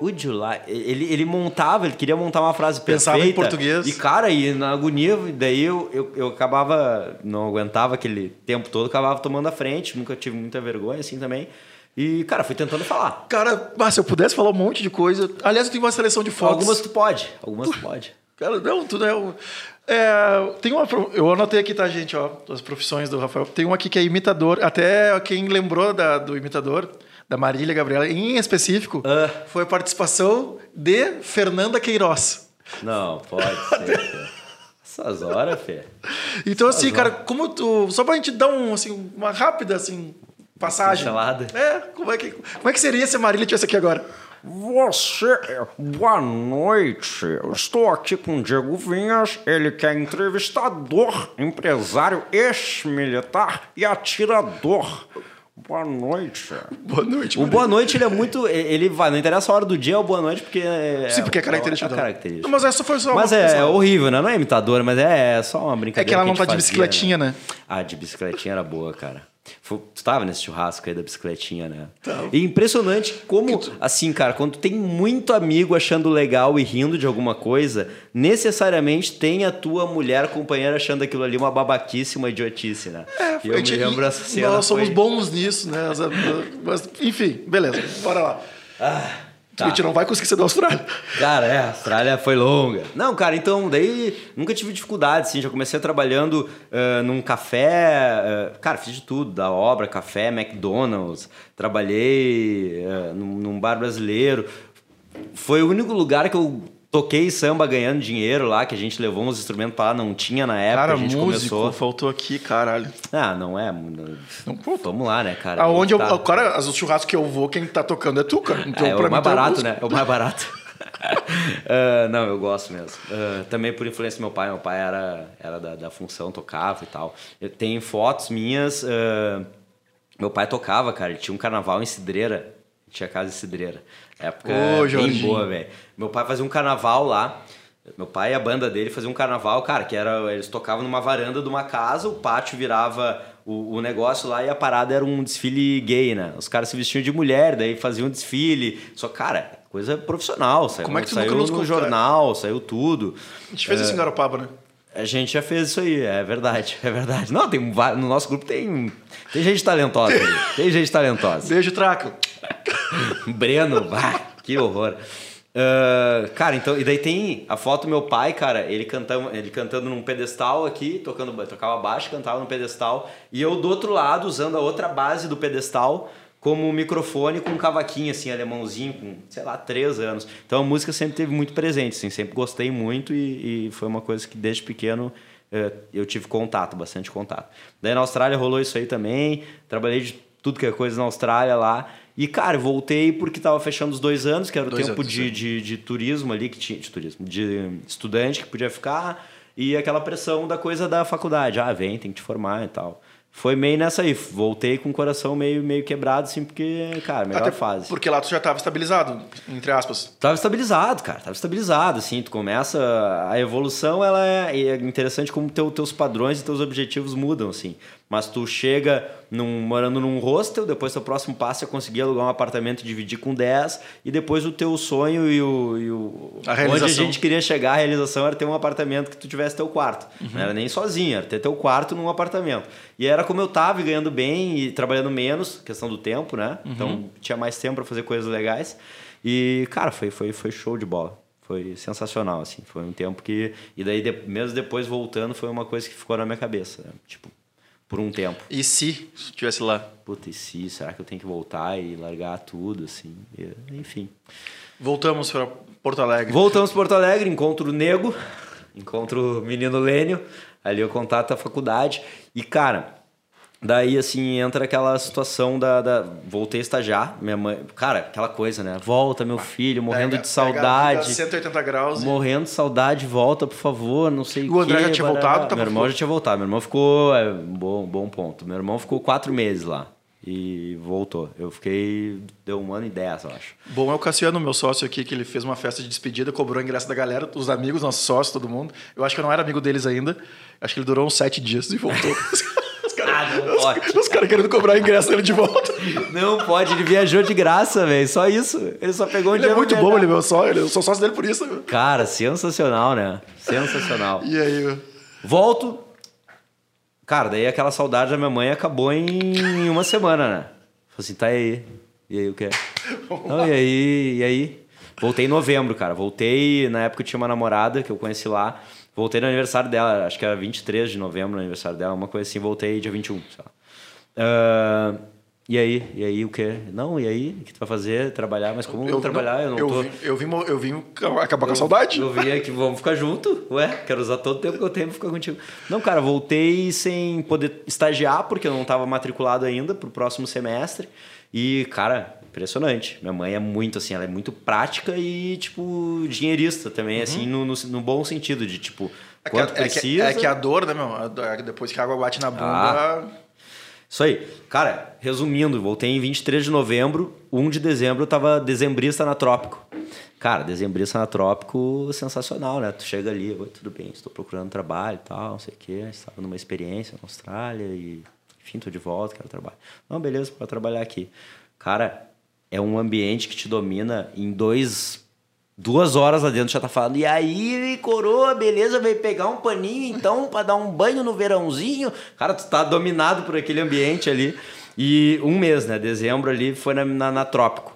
would you like... Ele, ele montava, ele queria montar uma frase Pensava perfeita. em português. E, cara, e na agonia, daí eu, eu, eu acabava, não aguentava aquele tempo todo, acabava tomando a frente, nunca tive muita vergonha, assim, também. E, cara, fui tentando falar. Cara, mas se eu pudesse falar um monte de coisa. Aliás, eu tenho uma seleção de fotos. Algumas tu pode, algumas tu pode. Cara, não, tudo é. o- é, tem uma. Eu anotei aqui, tá, gente, ó, as profissões do Rafael. Tem uma aqui que é imitador. Até quem lembrou da, do imitador, da Marília Gabriela, em específico, Ah. foi a participação de Fernanda Queiroz. Não, pode ser. Essas horas, Fê. Então, assim, cara, como tu. Só pra gente dar um, assim, uma rápida, assim, passagem. Pincelada. É, como é, que, como é que seria se a Marília tivesse aqui agora? Você, boa noite. Eu estou aqui com o Diego Vinhas, ele que é entrevistador, empresário, ex-militar e atirador. Boa noite. Boa noite, O boa noite, ele é muito. Ele vai, não interessa a hora do dia, é o boa noite, porque. É, Sim, porque é característica é dela. característica. Não, Mas essa foi só Mas uma é, pessoal. horrível, né? Não é imitadora, mas é só uma brincadeira. É que ela não gente tá de fazia, bicicletinha, né? Ah, de bicicletinha era boa, cara. Tu tava nesse churrasco aí da bicicletinha, né? E impressionante como, assim, cara, quando tu tem muito amigo achando legal e rindo de alguma coisa, necessariamente tem a tua mulher companheira achando aquilo ali uma babaquice, uma idiotice, né? e eu gente- me lembro essa cena. Nós somos foi- bons nisso, né? As- Mas, enfim, beleza, bora lá. Tá. A gente não vai conseguir ser da Austrália. Cara, é, a Austrália foi longa. Não, cara, então, daí nunca tive dificuldade, assim, já comecei trabalhando ah, num café, ah, cara, fiz de tudo, da obra, café, McDonald's, trabalhei ah, num, num bar brasileiro. Foi o único lugar que eu toquei samba ganhando dinheiro lá, que a gente levou uns instrumentos pra lá, não tinha na época, Cara, a gente músico, começou. faltou aqui, caralho. Ah, não é. não- pô, Vamos lá, né, cara? Aonde eu, Tá- cara, os churrascos que eu vou, quem tá tocando é tu, cara. Então, é, é o mais tu é barato, né? É o mais barato. Ah, não, eu gosto mesmo. Ah, também por influência do meu pai. Meu pai era, era da, da função, tocava e tal. Eu tenho fotos minhas. ah, meu pai tocava, cara. Ele tinha um carnaval em Cidreira. Tinha casa em Cidreira. Época Ô, bem boa, velho. Meu pai fazia um carnaval lá. Meu pai e a banda dele faziam um carnaval, cara, que era. Eles tocavam numa varanda de uma casa, o pátio virava o, o negócio lá e a parada era um desfile gay, né? Os caras se vestiam de mulher, daí faziam um desfile. Só, cara, coisa profissional. Saiu, Como é que tu saiu nunca nos no contou, jornal, saiu tudo. A gente fez isso em Garopaba, né? A gente já fez isso aí, é verdade, é verdade. Não, tem no nosso grupo tem tem gente talentosa, tem gente talentosa. Beijo, Traco. Breno, bah, que horror. Ah, cara, então, e daí tem a foto do meu pai, cara, ele cantando, ele cantando num pedestal aqui, tocando, tocava baixo, cantava no pedestal, e eu do outro lado usando a outra base do pedestal como microfone com um cavaquinho assim, alemãozinho, com, sei lá, três anos. Então a música sempre teve muito presente, assim, sempre gostei muito e, e foi uma coisa que desde pequeno eh, eu tive contato, bastante contato. Daí na Austrália rolou isso aí também, trabalhei de tudo que é coisa na Austrália lá. E, cara, voltei porque tava fechando os dois anos, que era o Dois tempo anos, de, de, de turismo ali, que tinha, de turismo, de estudante que podia ficar, e aquela pressão da coisa da faculdade. Ah, vem, tem que te formar e tal. foi meio nessa aí. Voltei com o coração meio, meio quebrado, assim, porque, cara, melhor Até fase. Porque lá tu já estava estabilizado, entre aspas. Tava estabilizado, cara. Tava estabilizado, assim. Tu começa... A evolução, ela é, é interessante como teu, teus padrões e teus objetivos mudam, assim. Mas tu chega num, morando num hostel, depois teu próximo passo é conseguir alugar um apartamento e dividir com 10, e depois o teu sonho e o... E o A onde a realização. gente queria chegar, a realização era ter um apartamento que tu tivesse teu quarto. Não era nem sozinho, era ter teu quarto num apartamento. E era como eu tava ganhando bem e trabalhando menos, questão do tempo, né? Então tinha mais tempo para fazer coisas legais. E, cara, foi, foi, foi show de bola. Foi sensacional, assim. Foi um tempo que. E daí, de- mesmo depois voltando, foi uma coisa que ficou na minha cabeça. né? Tipo, por um tempo. E se estivesse lá? Puta, e se? Será que eu tenho que voltar e largar tudo, assim? Enfim. Voltamos para Porto Alegre. Voltamos para Porto Alegre, encontro o Nego, encontro o menino Lênio, ali eu contato a faculdade. E, cara, daí assim entra aquela situação da. da- voltei a estagiar, minha mãe. Cara, aquela coisa, né? Volta, meu filho, morrendo Pega- de saudade. 180 graus. Morrendo de saudade, volta, por favor, não sei O André quê, já tinha barará. voltado, tava- Meu irmão já tinha voltado. Meu irmão ficou. É, bom, bom ponto. Meu irmão ficou quatro meses lá. E voltou. Eu fiquei. Deu um ano e dez, eu acho. Bom é o Cassiano, meu sócio aqui, que ele fez uma festa de despedida, cobrou o ingresso da galera, os amigos, nossos sócios, todo mundo. Eu acho que eu não era amigo deles ainda. Acho que ele durou uns sete dias e voltou. Os caras Ah, não pode. os caras querendo cobrar o ingresso dele de volta. Não pode, ele viajou de graça, velho. Só isso. Ele só pegou um Ele é muito bom, ele é meu sócio, ele- eu sou sócio dele por isso. meu. Cara, sensacional, né? Sensacional. E aí, meu? Volto. Cara, daí aquela saudade da minha mãe acabou em uma semana, né? Falei assim, tá aí. E aí o quê? Não, e aí, e aí? Voltei em novembro, cara. Voltei, na época eu tinha uma namorada que eu conheci lá. Voltei no aniversário dela, acho que era 23 de novembro no aniversário dela, uma coisa assim. Voltei dia 21, sei lá. Ah, e aí? E aí o quê? Não, e aí? O que tu vai fazer? Trabalhar? Mas como eu, trabalhar? eu não eu tô... Vim, eu, vim, eu vim acabar com a saudade. Eu vim aqui, vamos ficar junto. Ué, quero usar todo o tempo que eu tenho pra ficar contigo. Não, cara, voltei sem poder estagiar, porque eu não estava matriculado ainda pro próximo semestre. E, cara, impressionante. Minha mãe é muito assim, ela é muito prática e, tipo, dinheirista também, assim, no, no, no bom sentido, de tipo, Uhum. É que, quanto a- é, que, precisa. é que a dor, né, meu? Dor- Depois que a água bate na bunda. Ah. Isso aí. Cara, resumindo, voltei em 23 de novembro, 1 de dezembro eu tava dezembrista na Trópico. Cara, dezembrista na Trópico, sensacional, né? Tu chega ali, oi, tudo bem, estou procurando trabalho e tal, não sei o quê. Estava numa experiência na Austrália e, enfim, tô de volta, quero trabalho. Não, beleza, pode trabalhar aqui. Cara, é um ambiente que te domina em dois Duas horas lá dentro já tá falando, e aí, coroa, beleza, veio pegar um paninho então pra dar um banho no verãozinho. Cara, tu tá dominado por aquele ambiente ali. E um mês, né? Dezembro ali foi na, na, na Trópico.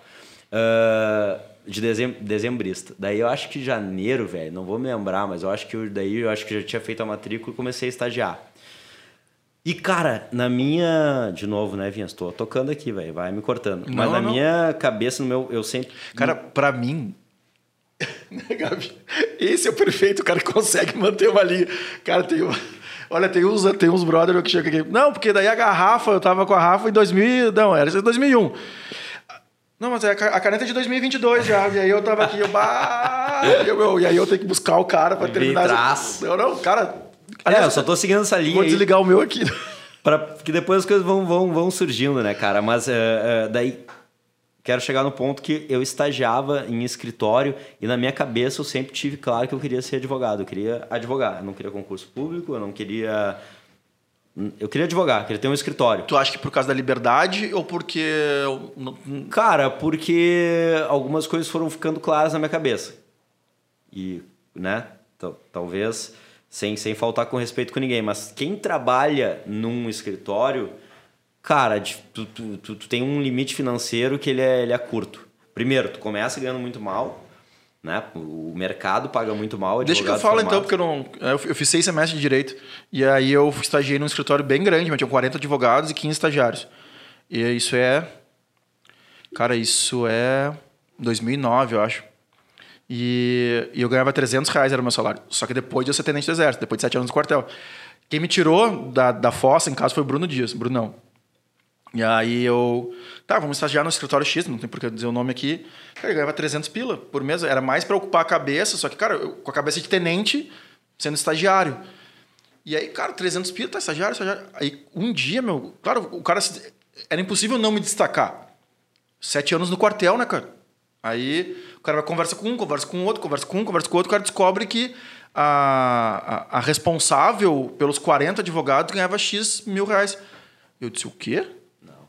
Ah, de dezem, dezembrista. Daí eu acho que janeiro, velho, não vou me lembrar, mas eu acho que eu, daí eu acho que já tinha feito a matrícula e comecei a estagiar. E, cara, na minha. De novo, né, Vinhas? Tô tocando aqui, velho. Vai me cortando. Mas Não, na não. minha cabeça, no meu. Eu sempre. Cara, pra mim. Gabi? Esse é o perfeito, o cara que consegue manter uma linha. Cara, tem. um- Olha, tem uns, tem uns brother que chegam aqui. Não, porque daí a garrafa, eu tava com a Rafa em 2000. Não, era em 2001. Não, mas é a ca- a caneta é de 2022 já. E aí eu tava aqui, eu, bah, eu, eu- e aí eu tenho que buscar o cara pra terminar. atrás. Eu não, cara. É, eu só tô seguindo essa linha Vou aí. desligar o meu aqui. Pra, que depois as coisas vão, vão, vão surgindo, né, cara? Mas é, é, daí quero chegar no ponto que eu estagiava em escritório e na minha cabeça eu sempre tive claro que eu queria ser advogado. Eu queria advogar. Eu não queria concurso público, eu não queria. Eu queria advogar, queria ter um escritório. Tu acha que por causa da liberdade ou porque. Cara, porque algumas coisas foram ficando claras na minha cabeça. E, né, tal- talvez sem, sem faltar com respeito com ninguém, mas quem trabalha num escritório, cara, tu, tu, tu, tu tem um limite financeiro que ele é, ele é curto. Primeiro, tu começa ganhando muito mal, né? O mercado paga muito mal. Deixa que eu falo então, porque eu não. Eu eu fiz seis semestres de direito. E aí eu estagiei num escritório bem grande, mas tinha 40 advogados e 15 estagiários. E isso é. Cara, isso é. 2009, eu acho. E, e eu ganhava 300 reais, era o meu salário. Só que depois de eu ser tenente do exército, depois de sete anos no quartel. Quem me tirou da, da fossa, em casa, foi o Bruno Dias, Brunão. E aí eu. Tá, vamos estagiar no escritório X, não tem por que dizer o nome aqui. Cara, eu ganhava 300 pila por mês. Era mais pra ocupar a cabeça, só que, cara, eu, com a cabeça de tenente, sendo estagiário. E aí, cara, 300 pila, tá estagiário, estagiário. Aí, um dia, meu, claro, o cara. Era impossível não me destacar. Sete anos no quartel, né, cara? Aí o cara vai conversa com um, conversa com outro, conversa com um, conversa com outro, o cara descobre que a, a, a responsável pelos 40 advogados ganhava X mil reais. Eu disse, o quê? Não.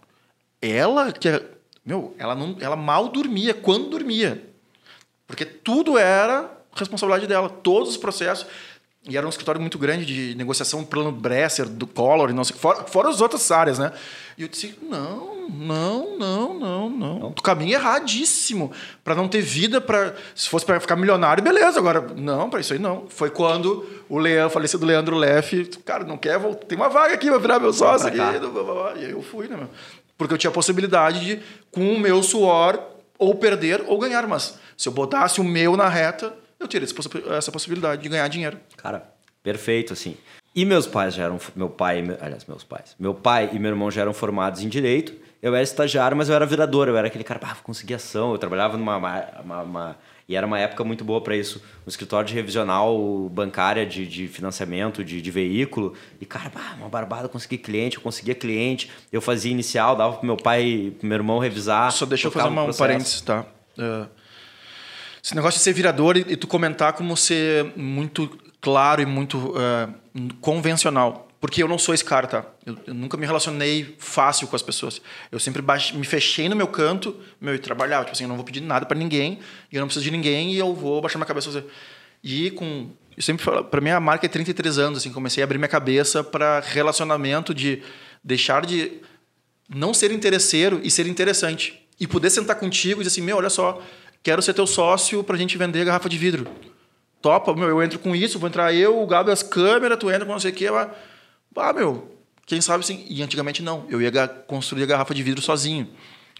Ela que é. Meu, ela, não, ela mal dormia quando dormia. Porque tudo era responsabilidade dela, todos os processos. E era um escritório muito grande de negociação, plano Bresser, do Collor, não sei, fora, fora as outras áreas, né? E eu disse: não, não, não, não, não. Tu caminho erradíssimo. Para não ter vida, para se fosse para ficar milionário, beleza. Agora, não, para isso aí não. Foi quando o Leandro, falecido Leandro Leff, cara, não quer voltar. Tem uma vaga aqui, vai virar meu sócio aqui. E aí eu fui, né, meu? Porque eu tinha a possibilidade de, com o meu suor, ou perder ou ganhar. Mas se eu botasse o meu na reta, eu teria essa possi- essa possibilidade de ganhar dinheiro. Cara, perfeito, assim. E meus pais já eram. Meu pai, e meu- aliás, meus pais. Meu pai e meu irmão já eram formados em direito. Eu era estagiário, mas eu era virador. Eu era aquele cara, pá, vou conseguir ação. Eu trabalhava numa. uma- uma- e era uma época muito boa para isso. Um escritório de revisional bancária de, de financiamento de, de veículo. E, cara, pá, uma barbada, eu consegui cliente, eu conseguia cliente. Eu fazia inicial, dava pro meu pai e pro meu irmão revisar. Só deixa eu fazer uma, um parênteses, tá? É, esse negócio de ser virador e, e tu comentar como ser muito claro e muito é, convencional. Porque eu não sou esse cara, tá? Eu, eu nunca me relacionei fácil com as pessoas. Eu sempre me fechei no meu canto, meu, e trabalhava. Tipo assim, eu não vou pedir nada para ninguém, e eu não preciso de ninguém, e eu vou baixar minha cabeça. E com. Eu sempre falo, pra mim a marca é 33 anos, assim, comecei a abrir minha cabeça para relacionamento de deixar de não ser interesseiro e ser interessante. E poder sentar contigo e dizer assim, meu, olha só, quero ser teu sócio pra gente vender garrafa de vidro. Topa, meu, eu entro com isso, vou entrar eu, o Gabi, as câmeras, tu entra com não sei o quê. Mas, ah, meu, quem sabe assim. E antigamente não. Eu ia construir a garrafa de vidro sozinho.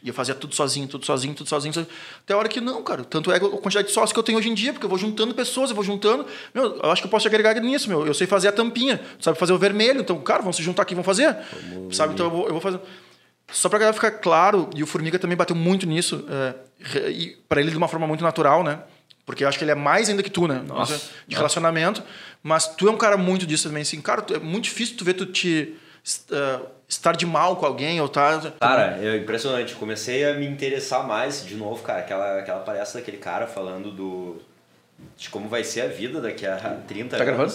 Eu fazia tudo sozinho, tudo sozinho, tudo sozinho. sozinho. Até a hora que não, cara. Tanto é a quantidade de sócios que eu tenho hoje em dia, porque eu vou juntando pessoas, eu vou juntando. Meu, eu acho que eu posso te agregar nisso, meu. Eu sei fazer a tampinha, sabe fazer o vermelho. Então, cara, vamos se juntar aqui, vamos fazer. Sabe? Então eu vou, eu vou fazer. Só pra galera ficar claro, e o Formiga também bateu muito nisso, é, para ele de uma forma muito natural, né? Porque eu acho que ele é mais ainda que tu, né? Nossa. de relacionamento. Mas tu é um cara muito disso também, assim. Cara, tu- é muito difícil tu ver tu te... eh, estar de mal com alguém ou tá... Cara, é impressionante. Comecei a me interessar mais, de novo, cara, aquela, aquela palestra daquele cara falando do de como vai ser a vida daqui a 30 Tá anos. gravando?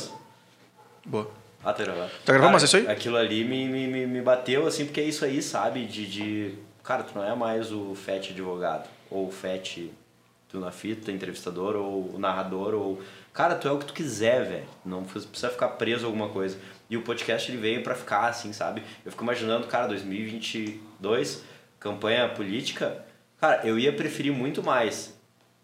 Boa. Ah, tá gravando. Tá gravando, mas é isso aí? Aquilo ali me, me, me, bateu, assim, porque é isso aí, sabe? De, de... Cara, tu não é mais o FET advogado, ou o FET tu na fita, entrevistador, ou o narrador, ou... Cara, tu é o que tu quiser, velho. Não precisa ficar preso a alguma coisa. E o podcast, ele veio pra ficar, assim, sabe? Eu fico imaginando, cara, 2022, campanha política... Cara, eu ia preferir muito mais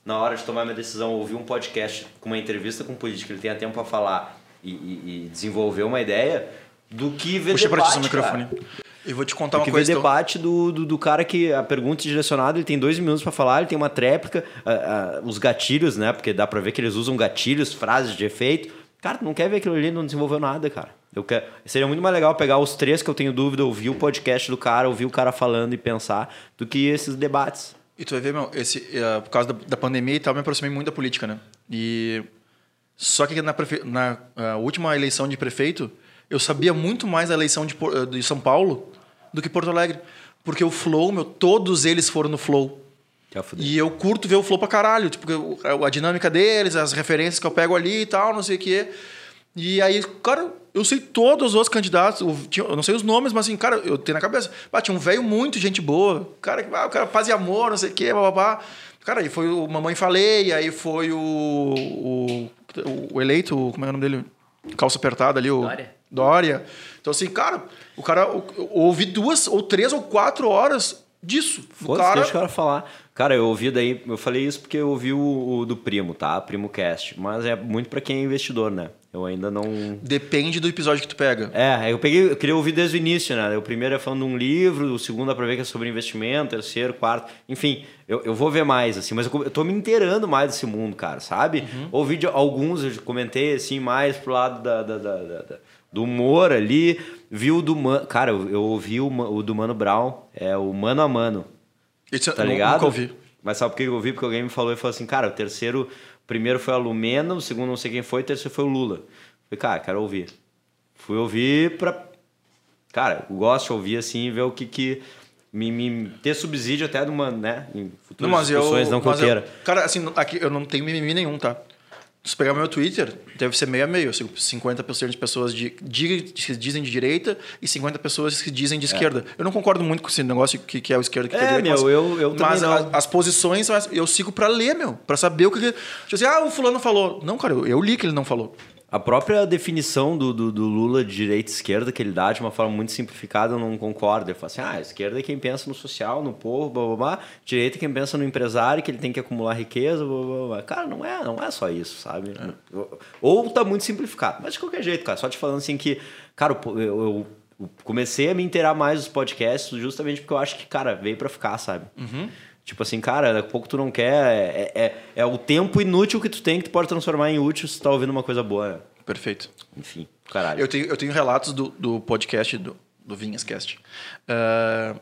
na hora de tomar minha decisão, ouvir um podcast com uma entrevista com um político, ele tenha tempo para falar e, e- e desenvolver uma ideia, do que ver Puxa pra ti debate, seu microfone. cara. E vou te contar Do uma que ver coisa. então. debate do, do, do cara que a pergunta é direcionada, ele tem dois minutos para falar, ele tem uma tréplica, ah, ah, os gatilhos, né? Porque dá pra ver que eles usam gatilhos, frases de efeito. Cara, tu não quer ver aquilo ali, não desenvolveu nada, cara. Eu quero... Seria muito mais legal pegar os três que eu tenho dúvida, ouvir o podcast do cara, ouvir o cara falando e pensar, do que esses debates. E tu vai ver, meu, esse, eh, por causa da, da pandemia e tal, eu me aproximei muito da política, né? E só que na, prefe... na ah, última eleição de prefeito, eu sabia muito mais da eleição de, de São Paulo do que Porto Alegre. Porque o Flow, meu, todos eles foram no Flow. E eu curto ver o Flow pra caralho. Tipo, a dinâmica deles, as referências que eu pego ali e tal, não sei o quê. E aí, cara, eu sei todos os candidatos. Eu, não sei os nomes, mas assim, cara, eu tenho na cabeça. Ah, tinha um velho muito gente boa. Cara, ah, o cara paz e amor, não sei o quê, babá. Cara, aí foi o Mamãe Falei, aí foi o, o, o eleito, o- como é o nome dele? Calça apertada ali, o... Dória. Dória. Então, assim, cara, o cara... Ouvi duas, ou três, ou quatro horas disso. Foda-se, cara... deixa o cara falar. Cara, eu ouvi daí, eu falei isso porque eu ouvi o, o do Primo, tá? Primo Cast. Mas é muito pra quem é investidor, né? Eu ainda não. Depende do episódio que tu pega. É, eu peguei, eu queria ouvir desde o início, né? O primeiro é falando de um livro, o segundo é pra ver que é sobre investimento, o terceiro, quarto. Enfim, eu, eu vou ver mais, assim, mas eu, eu tô me inteirando mais desse mundo, cara, sabe? Ouvi de alguns, eu comentei, assim, mais pro lado da, da- da- da- do humor ali. Vi o do Mano. Cara, eu, eu ouvi o, o do Mano Brown, é o Mano a Mano. Tá ligado? Nunca ouvi. Mas sabe por que eu ouvi? Porque alguém me falou e falou assim, cara, o terceiro, primeiro foi a Lumena, o segundo não sei quem foi, o terceiro foi o Lula. Falei, cara, quero ouvir. Fui ouvir pra. Cara, eu gosto de ouvir assim ver o que que. Me, me- ter subsídio até de uma, né? Em Não, futuras mas eu. discussões, não que eu mas eu- queira. cara, assim, aqui eu não tenho mimimi nenhum, tá? Se pegar meu Twitter, deve ser meio a meio. assim, 50% de pessoas de, de- que dizem de direita e 50 pessoas que dizem de esquerda. Eu não concordo muito com esse negócio que, que é o esquerda que é, É, direita. meu, mas, eu- eu mas a- as posições eu sigo pra ler, meu. Pra saber o que. que tipo assim, ah, o fulano falou. Não, cara, eu, eu li que ele não falou. A própria definição do, do, do Lula de direita e esquerda, que ele dá de uma forma muito simplificada, eu não concordo. Ele fala assim: ah, esquerda é quem pensa no social, no povo, blá blá blá. Direita é quem pensa no empresário, que ele tem que acumular riqueza, blá blá blá. Cara, não é, não é só isso, sabe? Ou tá muito simplificado. Mas de qualquer jeito, cara, só te falando assim que, cara, eu, eu- comecei a me inteirar mais dos podcasts justamente porque eu acho que, cara, veio pra ficar, sabe? Tipo assim, cara, daqui a pouco tu não quer. É, é, é o tempo inútil que tu tem que tu pode transformar em útil se tu tá ouvindo uma coisa boa. né? Perfeito. Enfim, caralho. Eu tenho, eu tenho relatos do, do podcast do, do Vinhascast. Ah,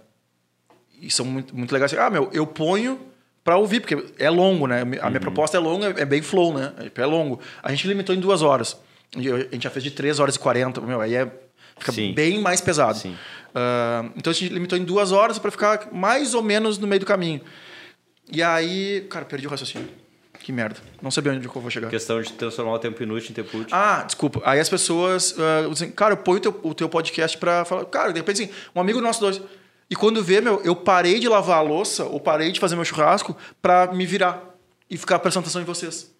e são muito, muito legais. Ah, meu, eu ponho pra ouvir, porque é longo, né? A minha proposta é longa, é bem flow, né? É longo. A gente limitou em duas horas. A gente já fez de 3 horas e 40. Meu, aí é, fica Sim. bem mais pesado. Sim. Ah, então a gente limitou em duas horas pra ficar mais ou menos no meio do caminho. E aí, cara, perdi o raciocínio. Que merda. Não sabia onde eu vou chegar. Questão de transformar o tempo inútil em tempo útil. Ah, desculpa. Aí as pessoas ah, dizem, cara, eu ponho o teu, o teu podcast pra falar. Cara, de repente, assim, um amigo nosso dois. E quando vê, meu, eu parei de lavar a louça ou parei de fazer meu churrasco pra me virar e ficar prestando atenção em vocês.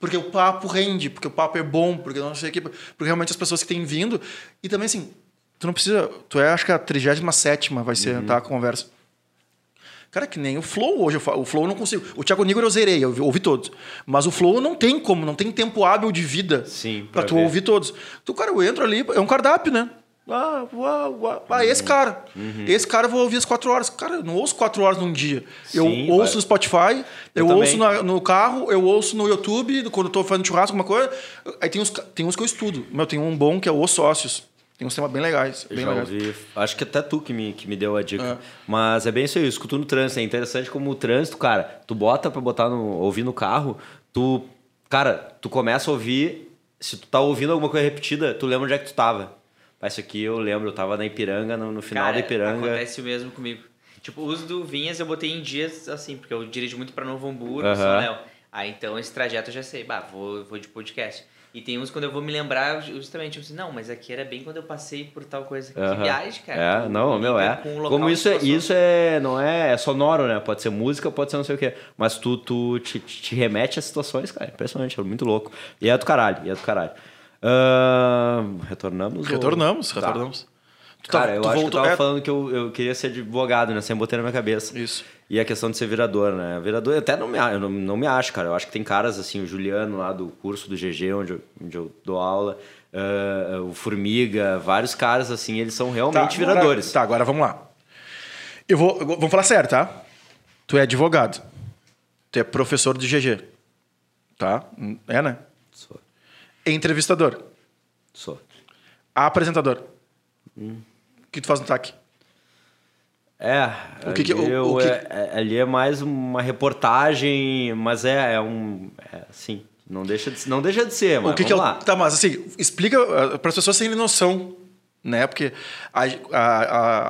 Porque o papo rende, porque o papo é bom, porque não sei o quê. Porque realmente as pessoas que têm vindo. E também, assim, tu não precisa. Tu é, acho que a 37 vai ser tá, a conversa. Cara, que nem o Flow hoje. O Flow eu não consigo. O Thiago Nigro eu zerei, eu ouvi todos. Mas o Flow não tem como, não tem tempo hábil de vida Sim, pra pra tu ver. ouvir todos. Então, cara, eu entro ali, é um cardápio, né? Ah, uau, uau. ah esse cara. Uhum. Esse cara eu vou ouvir as quatro horas. Cara, eu não ouço quatro horas num dia. eu Sim, ouço vai. no Spotify, eu, Eu ouço na- no carro, eu ouço no YouTube, quando eu tô fazendo churrasco, alguma coisa. Aí tem uns, tem uns que eu estudo. Meu, tem um bom que é Os Sócios. Tem uns temas bem legais. Bem Já legais. ouvi. Acho que até tu que me, que me deu a dica. É. Mas é bem isso aí, eu escuto no trânsito. É interessante como o trânsito, cara, tu bota pra botar no. ouvir no carro, tu. Cara, tu começa a ouvir. Se tu tá ouvindo alguma coisa repetida, tu lembra onde é que tu tava. Mas isso aqui eu lembro, eu tava na Ipiranga, no, no final Cara, da Ipiranga. acontece o mesmo comigo. Tipo, o uso do Vinhas eu botei em dias assim, porque eu dirijo muito pra Novo Hamburgo, Aham. São Léo. Aí então esse trajeto eu já sei, bah, vou, vou de podcast. E tem uns quando eu vou me lembrar, justamente, tipo assim, não, mas aqui era bem quando eu passei por tal coisa. Que Aham. viagem, cara. É, não, meu, é. local Como que isso é, isso é, não é, é sonoro, né? Pode ser música, pode ser não sei o quê. Mas tu, tu te, te remete a situações, cara. Impressionante, é muito louco. E é do caralho, e é do caralho. Ahn, retornamos? ou- Retornamos, Tá. retornamos. Tu tá- Cara, eu tu acho que voltou- eu tava é- falando que eu, eu queria ser advogado, né? Sempre botei na minha cabeça. Isso. E a questão de ser virador, né? Virador, eu até não me, eu não, não me acho, cara. Eu acho que tem caras assim, o Juliano lá do curso do GG, onde eu, onde eu dou aula, ah, o Formiga, vários caras assim, eles são realmente agora- viradores. tá, agora vamos lá. Eu vou, eu vou- vamos falar sério, tá? Tu é advogado. Tu é professor de GG. Tá? É, né? Sou, Entrevistador. sou. Apresentador. Hum. O que tu faz no TAC? É, O que que- ali, o- eu- o que- é- ali é mais uma reportagem, mas é, é um. É, assim, não deixa de, não deixa de ser, mas o que, que é o. vamos lá. Tá, mas assim, explica para as pessoas terem noção, né? Porque a, a,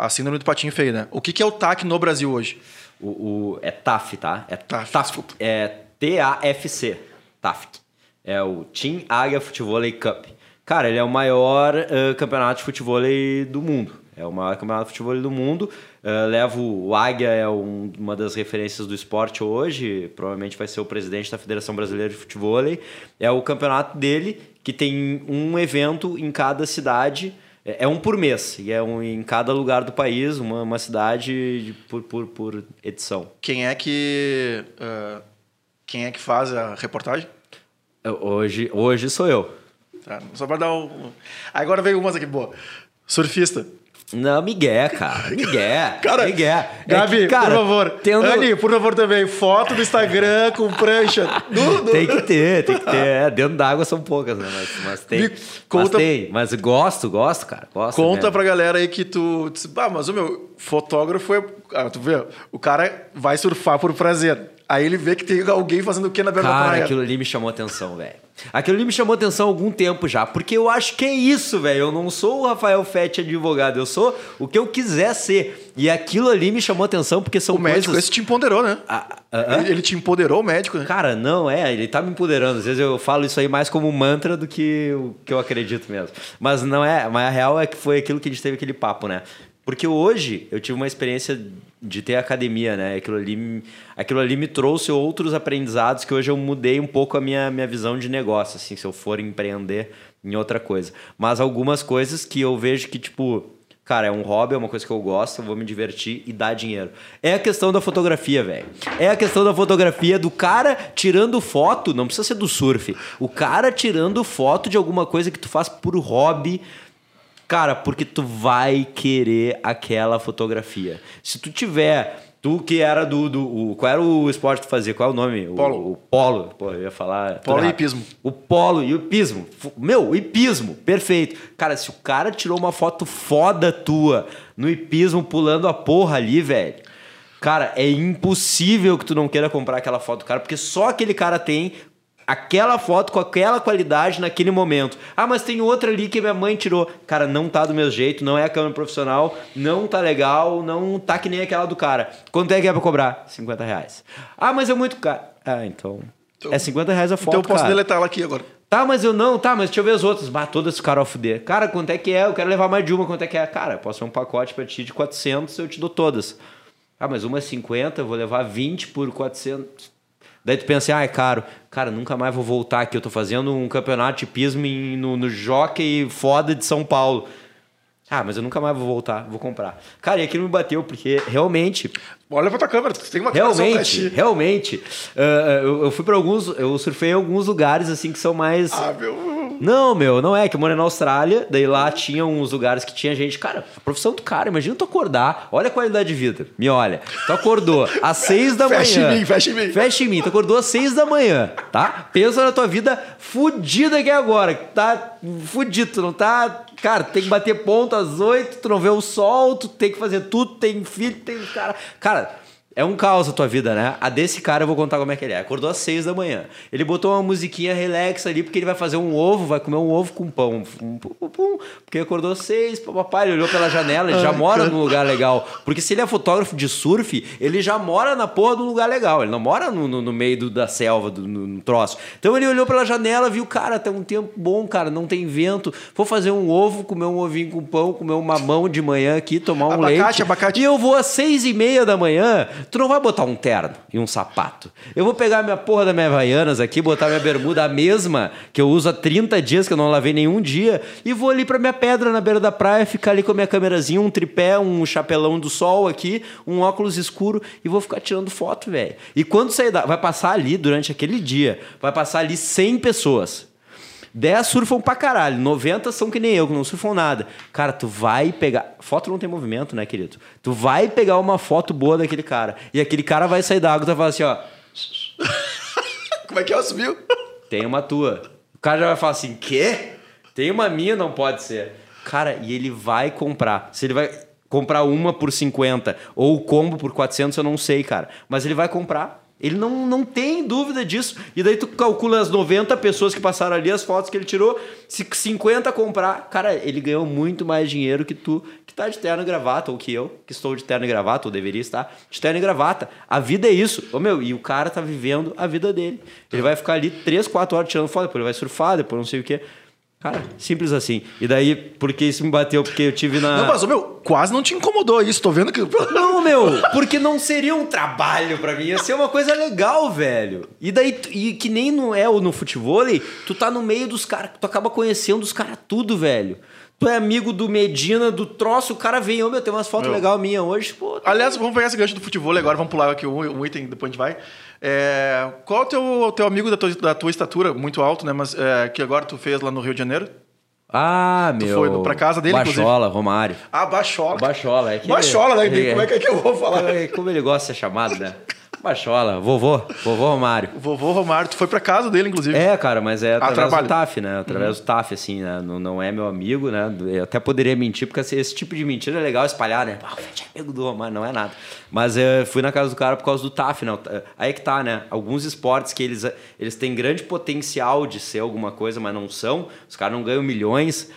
a, a síndrome do patinho feio, né? O que, que é o TAC no Brasil hoje? O, o- é TAF, tá? É TAF, TAF. É T-A-F-C. TAF. É o Team Águia Futebol Cup. Cara, ele é o maior eh, campeonato de futebol do mundo. É o maior campeonato de futebol do mundo. Eh, levo o Águia, é um- uma das referências do esporte hoje. Provavelmente vai ser o presidente da Federação Brasileira de Futebol. É o campeonato dele que tem um evento em cada cidade. É é um por mês. E é um em cada lugar do país, uma, uma cidade de- por, por, por edição. Quem é que. ah, quem é que faz a reportagem? Hoje, hoje sou eu. Tá, só para dar um. Agora veio umas aqui, boa. Surfista. Não, Miguel, cara. Miguel. Cara, Miguel. É Gabi, que, cara, por favor. tendo- Anny, por favor também. Foto do Instagram com prancha. Do, do- Tem que ter, tem que ter. É, dentro d'água são poucas, né? Mas, mas tem. Me Mas conta- tem. Mas gosto, gosto, cara. Gosto Conta mesmo. pra galera aí que tu. Ah, mas o meu fotógrafo é. Ah, tu vê, o cara vai surfar por prazer. Aí ele vê que tem alguém fazendo o que na beira da Cara, praia. aquilo ali me chamou atenção, velho. Aquilo ali me chamou atenção há algum tempo já, porque eu acho que é isso, velho. Eu não sou o Rafael Fett advogado, eu sou o que eu quiser ser. E aquilo ali me chamou atenção porque são O médico, coisas... esse te empoderou, né? Ah, ah? Ele, ele te empoderou, o médico, né? Cara, não, é, ele tá me empoderando. Às vezes eu falo isso aí mais como mantra do que o que eu acredito mesmo. Mas não é, mas a real é que foi aquilo que a gente teve aquele papo, né? Porque hoje eu tive uma experiência de ter academia, né? Aquilo ali, aquilo ali me trouxe outros aprendizados que hoje eu mudei um pouco a minha, minha visão de negócio, assim, se eu for empreender em outra coisa. Mas algumas coisas que eu vejo que, tipo, Cara, é um hobby, é uma coisa que eu gosto, eu vou me divertir e dar dinheiro. É a questão da fotografia, velho. É a questão da fotografia do cara tirando foto, não precisa ser do surf. O cara tirando foto de alguma coisa que tu faz por hobby. Cara, porque tu vai querer aquela fotografia. Se tu tiver, tu que era do. do o- qual era o esporte que tu fazia? Qual é o nome? O- Polo. O, polo. Pô, eu ia falar. Polo e hipismo. O polo e o hipismo. Meu, o hipismo, perfeito. Cara, se o cara tirou uma foto foda tua no hipismo pulando a porra ali, velho. Cara, é impossível que tu não queira comprar aquela foto do cara, porque só aquele cara tem aquela foto com aquela qualidade naquele momento. Ah, mas tem outra ali que minha mãe tirou. Cara, não tá do meu jeito, não é a câmera profissional, não tá legal, não tá que nem aquela do cara. Quanto é que é pra cobrar? 50 reais. Ah, mas é muito caro. Ah, então. Então- é 50 reais a foto, então eu posso cara. deletar ela aqui agora. Tá, mas eu não, tá, mas deixa eu ver as outras. Bah, todas ficaram a fuder. Cara, quanto é que é? Eu quero levar mais de uma, quanto é que é? Cara, posso ter um pacote pra ti de 400, eu te dou todas. Ah, mas uma é 50, eu vou levar 20 por 400. Daí tu pensa, ah, é caro. Cara, nunca mais vou voltar aqui. Eu tô fazendo um campeonato de pismo em- no, no Jockey foda de São Paulo. Ah, mas eu nunca mais vou voltar, vou comprar. Cara, e aquilo me bateu, porque realmente Olha pra tua câmera, tu tem uma Realmente, realmente. ah, eu, eu fui pra alguns. Eu surfei em alguns lugares assim que são mais. Ah, meu... Não, meu, não é. Que eu morei na Austrália, daí lá tinha uns lugares que tinha gente. Cara, a profissão do cara, imagina tu acordar. Olha a qualidade de vida. Me olha. Tu acordou às seis da Fecha manhã. em mim, fecha em mim. Fecha em mim. Tu acordou às seis da manhã, tá? Pensa na tua vida fudida que é agora. Que tá fudido. Tu não tá. Cara, tem que bater ponto às oito, tu não vê o sol, tu tem que fazer tudo, tem filho, tem cara. Cara, é um caos a tua vida, né? A desse cara eu vou contar como é que ele é. Acordou às seis da manhã. Ele botou uma musiquinha relax ali, porque ele vai fazer um ovo, vai comer um ovo com pão. Um pum, pum, pum. Porque acordou às seis, papai, ele olhou pela janela, ele já mora num lugar legal. Porque se ele é fotógrafo de surf, ele já mora na porra de um lugar legal. Ele não mora no, no- no meio do- da selva, do, no, no troço. Então ele olhou pela janela, viu, cara, tá um tempo bom, cara, não tem vento. Vou fazer um ovo, comer um ovinho com pão, comer um mamão de manhã aqui, tomar um Abacate, leite. abacate. E eu vou às seis e meia da manhã, tu não vai botar um terno e um sapato. Eu vou pegar minha porra da minha Havaianas aqui, botar minha bermuda a mesma, que eu uso há 30 dias, que eu não lavei nenhum dia, e vou ali pra minha pedra na beira da praia, ficar ali com a minha câmerazinha, um tripé, um chapelão do sol aqui, um óculos escuro, e vou ficar tirando foto, velho. E quando sair da... Vai passar ali, durante aquele dia, vai passar ali 100 pessoas. 10 surfam pra caralho, 90 são que nem eu, que não surfam nada. Cara, tu vai pegar. Foto não tem movimento, né, querido? Tu vai pegar uma foto boa daquele cara. E aquele cara vai sair da água e tu vai falar assim, ó. Como é que é? Subiu? Tem uma tua. O cara já vai falar assim: quê? Tem uma minha, não pode ser. Cara, e ele vai comprar. Se ele vai comprar uma por 50 ou o combo por 400, eu não sei, cara. Mas ele vai comprar. Ele não, não tem dúvida disso. E daí tu calcula as 90 pessoas que passaram ali, as fotos que ele tirou. Se 50 comprar, cara, ele ganhou muito mais dinheiro que tu, que tá de terno e gravata, ou que eu, que estou de terno e gravata, ou deveria estar de terno e gravata. A vida é isso. Ô, meu, e o cara tá vivendo a vida dele. Ele vai ficar ali 3, 4 horas tirando foto, depois ele vai surfar, depois não sei o quê. Cara, simples assim. E daí, porque isso me bateu, porque eu tive na. Não, mas, meu, quase não te incomodou isso. Tô vendo que... Não, meu, porque não seria um trabalho pra mim, ia ser uma coisa legal, velho. E daí, e que nem no é no futebol, tu tá no meio dos caras, tu acaba conhecendo os caras tudo, velho. Tu é amigo do Medina, do troço, o cara vem, ô meu, tem umas fotos Meu. legais minhas hoje, pô. tá- Aliás, vamos pegar esse gancho do futebol agora, vamos pular aqui um, um item, depois a gente vai. É, qual é o teu, teu amigo da tua, da tua estatura, muito alto, né? Mas é, que agora tu fez lá no Rio de Janeiro? Ah, meu. foi pra casa dele, Bachola, Romário. Ah, Bachola. Bachola, é que Bachola, né? Como é que, é que eu vou falar? É, Como ele gosta de ser chamado, né? Baixola, vovô, vovô Romário. O vovô Romário, tu foi pra casa dele, inclusive. É, cara, mas é através trabalho. do TAF, né? Através do TAF, assim, né? Não, não é meu amigo, né? Eu até poderia mentir, porque esse, esse tipo de mentira é legal espalhar, né? Ah, o é amigo do Romário, não é nada. Mas eu fui na casa do cara por causa do TAF, né? Aí que tá, né? Alguns esportes que eles, eles têm grande potencial de ser alguma coisa, mas não são. Os caras não ganham milhões.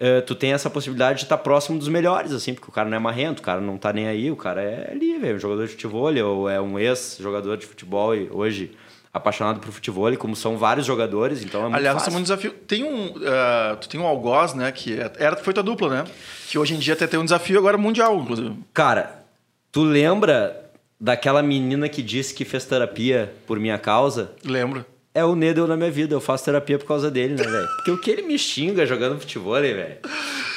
Eh, tu tem essa possibilidade de estar próximo dos melhores, assim, porque o cara não é marrento, o cara não tá nem aí, o cara é ali, velho, um jogador de futebol, ou é um ex-jogador de futebol e hoje apaixonado por futebol, como são vários jogadores, então é muito Aliás, fácil. nós temos um desafio. Tem um. ah, tu tem um algoz, né? Que é- era, foi tua dupla, né? Que hoje em dia até tem um desafio agora mundial, inclusive. Cara, tu lembra daquela menina que disse que fez terapia por minha causa? Lembro. É o Nedel na minha vida, eu faço terapia por causa dele, né, velho? Porque o que ele me xinga jogando futebol, né, velho?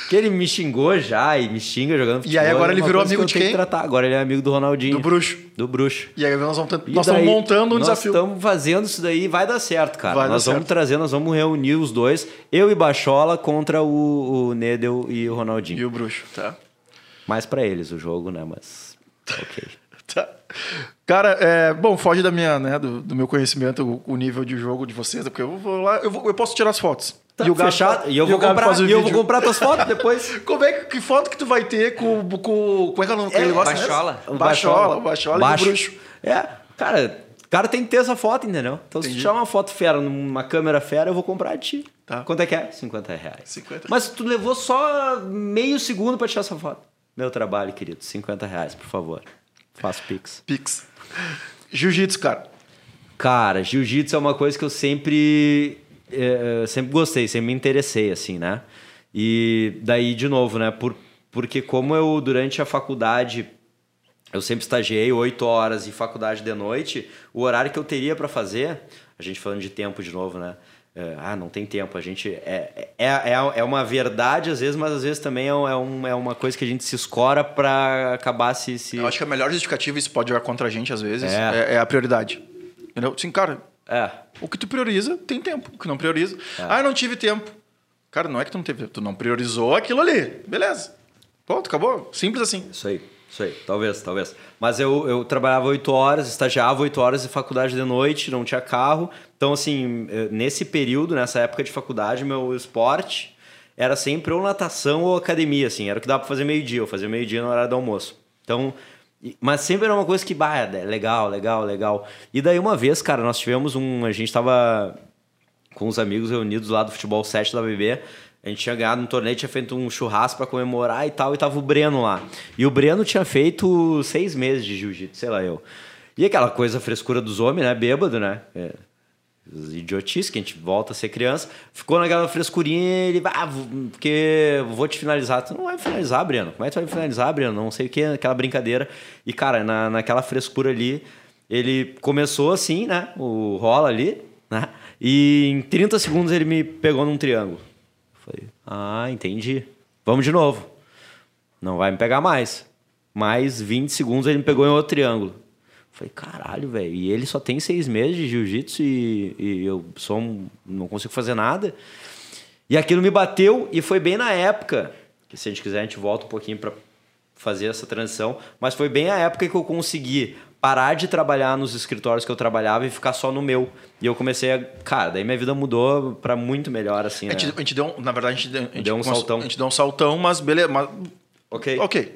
O que ele me xingou já e me xinga jogando futebol. aí agora é ele virou que amigo eu de quem? que tratar. Agora ele é amigo do Ronaldinho. Do bruxo. Do bruxo. E aí nós, vamos E nós estamos daí, montando um nós desafio. estamos fazendo isso daí, vai dar certo, cara. Vai dar nós vamos certo. trazer, nós vamos reunir os dois, eu e Bachola contra o, o Nedel e o Ronaldinho. E o bruxo, tá? Mais pra eles o jogo, né? Mas. Ok. Tá. Cara, é, bom, foge da minha, né, do, do meu conhecimento o, o nível de jogo de vocês, porque eu vou lá, eu, vou- eu posso tirar as fotos. Tá, e o Gabi fechado. E eu vou Gabi comprar, e eu vou comprar tuas fotos depois. Como é que, que foto que tu vai ter com, com como é que é o nome que É, mesmo? Bachola, Bachola e Baixo. bruxo. É, cara, o cara tem que ter essa foto, entendeu? Então se tu Entendi. tirar uma foto fera numa câmera fera, eu vou comprar de ti. Tá. Quanto é que é? 50 reais. 50. Mas tu levou só meio segundo pra tirar essa foto. Meu trabalho, querido. 50 reais, por favor. Faço pix. Pix. Jiu-jitsu, cara. Cara, jiu-jitsu é uma coisa que eu sempre, eh, sempre gostei, sempre me interessei, assim, né? E daí, de novo, né? Por, porque como eu, durante a faculdade, eu sempre estagiei oito horas e faculdade de noite, o horário que eu teria para fazer, a gente falando de tempo de novo, né? É, ah, não tem tempo. A gente. É, é, é, é uma verdade às vezes, mas às vezes também é, um- é, é uma coisa que a gente se escora para acabar se. se... Eu acho que a melhor justificativa, isso pode jogar contra a gente às vezes, É. é, é a prioridade. Entendeu? Sim, cara, É. o que tu prioriza tem tempo. O que não prioriza. Ah, eu não tive tempo. Cara, não é que tu não teve tempo. Tu não priorizou aquilo ali. Beleza. Ponto, acabou. Simples assim. Isso aí, isso aí. Talvez, talvez. Mas eu, eu trabalhava oito horas, estagiava oito horas de faculdade de noite, não tinha carro. Então, assim, eh, nesse período, nessa época de faculdade, meu esporte era sempre ou natação ou academia, assim. Era o que dava pra fazer meio-dia. Eu fazia meio-dia no horário do almoço. Então... e- Mas sempre era uma coisa que, bah, é legal, legal, legal. E daí uma vez, cara, nós tivemos um... A gente tava com os amigos reunidos lá do Futebol 7 da BB. A gente tinha ganhado um torneio, tinha feito um churrasco pra comemorar e tal, e tava o Breno lá. E o Breno tinha feito seis meses de jiu-jitsu, sei lá eu. E aquela coisa, frescura dos homens, né? Bêbado, né? É, os idiotices, que a gente volta a ser criança. Ficou naquela frescurinha, ele, ah, porque vou te finalizar. Tu não vai finalizar, Breno. Como é que tu vai finalizar, Breno? Não sei o que, aquela brincadeira. E, cara, na, naquela frescura ali, ele começou assim, né? O rola ali, né? E em 30 segundos ele me pegou num triângulo. Ah, entendi. Vamos de novo. Não vai me pegar mais. Mais 20 segundos ele me pegou em outro triângulo. Falei, caralho, velho. E ele só tem seis meses de jiu-jitsu e, e eu um, não consigo fazer nada. E aquilo me bateu e foi bem na época, que se a gente quiser a gente volta um pouquinho para fazer essa transição, mas foi bem a época que eu consegui parar de trabalhar nos escritórios que eu trabalhava e ficar só no meu. E eu comecei a, cara, daí minha vida mudou para muito melhor assim, A né? gente, a gente deu, um- na verdade, a gente deu, a gente Deu um começou- saltão. A gente deu um saltão, mas beleza. Mas, OK. ok.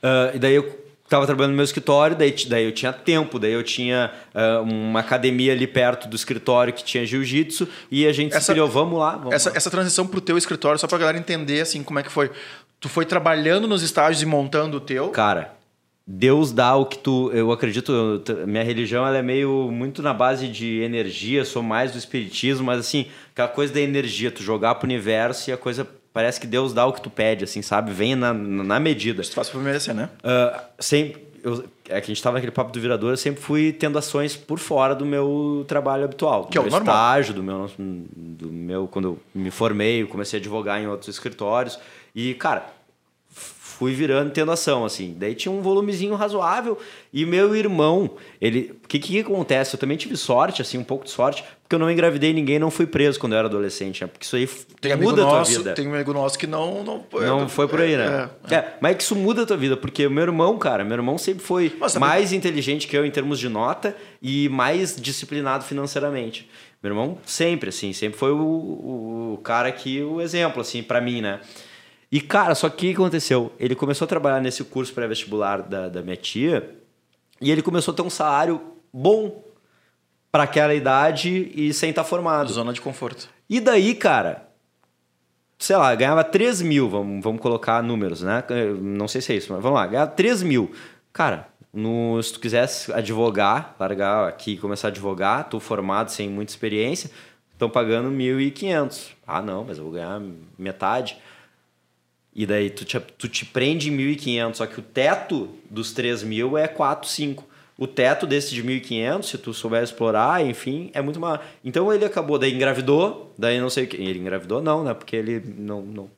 Ah, e daí eu tava trabalhando no meu escritório, daí, daí eu tinha tempo, daí eu tinha ah, uma academia ali perto do escritório que tinha jiu-jitsu e a gente se Essa- pilhou, vamos lá, vamos Essa, lá. essa transição pro teu escritório, só pra galera entender, assim, como é que foi. Tu foi trabalhando nos estágios e montando o teu. Cara, Deus dá o que tu. Eu acredito, eu minha religião ela é meio muito na base de energia, sou mais do espiritismo, mas assim, aquela coisa da energia, tu jogar pro universo e a coisa. Parece que Deus dá o que tu pede, assim, sabe? Vem na, na medida. Tu faz pra merecer, né? Ah, sempre, eu- é que a gente estava naquele papo do virador, eu sempre fui tendo ações por fora do meu trabalho habitual. Do Que é o meu normal. estágio, do meu, do meu. Quando eu me formei, eu comecei a advogar em outros escritórios. E, cara, fui virando tendo ação, assim. Daí tinha um volumezinho razoável. E meu irmão, ele. O que, que acontece? Eu também tive sorte, assim, um pouco de sorte, porque eu não engravidei ninguém não fui preso quando eu era adolescente, né? Porque isso aí Tem muda a tua nosso, vida. tem um amigo nosso que não não, Não foi por aí, né? É, É, mas é que isso muda a tua vida, porque meu irmão, cara, meu irmão sempre foi também- mais inteligente que eu em termos de nota e mais disciplinado financeiramente. Meu irmão sempre, assim, sempre foi o, o cara que, o exemplo, assim, pra mim, né? E, cara, só que o que aconteceu? Ele começou a trabalhar nesse curso pré-vestibular da, da minha tia e ele começou a ter um salário bom para aquela idade e sem estar formado. Zona de conforto. E daí, cara, sei lá, ganhava 3 mil, vamos, vamos colocar números, né? Não sei se é isso, mas vamos lá, ganhava 3 mil. Cara, no, se tu quisesse advogar, largar aqui e começar a advogar, tu formado sem muita experiência, estão pagando 1.500. Ah, não, mas eu vou ganhar metade. E daí tu te, tu te prende em 1.500, só que o teto dos 3 mil é 4, 5. O teto desse de 1.500, se tu souber explorar, enfim, é muito maior. Então ele acabou, daí engravidou, daí não sei o que. Ele engravidou não, né? Porque ele não, não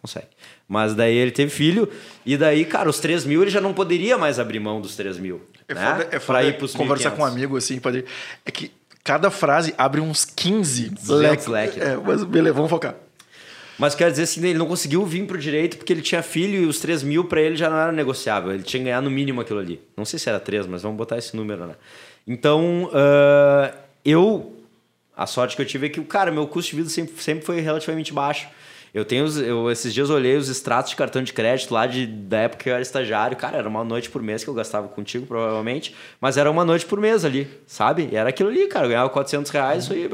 consegue. Mas daí ele teve filho, e daí, cara, os 3 mil ele já não poderia mais abrir mão dos 3 mil. É né? foda, é pra foda ir pros conversar 1.500. com um amigo, assim, pode... É que cada frase abre uns 15 200 leque. É, mas beleza, vamos focar. Mas quer dizer assim, ele não conseguiu vir pro direito porque ele tinha filho e os 3 mil pra ele já não era negociável. Ele tinha que ganhar no mínimo aquilo ali. Não sei se era 3, mas vamos botar esse número, né? Então, ah, eu. A sorte que eu tive é que, cara, meu custo de vida sempre, sempre foi relativamente baixo. Eu tenho. os- Eu, esses dias eu olhei os extratos de cartão de crédito lá de, da época que eu era estagiário. Cara, era uma noite por mês que eu gastava contigo, provavelmente. Mas era uma noite por mês ali, sabe? E era aquilo ali, cara. Eu ganhava 400 reais, isso aí.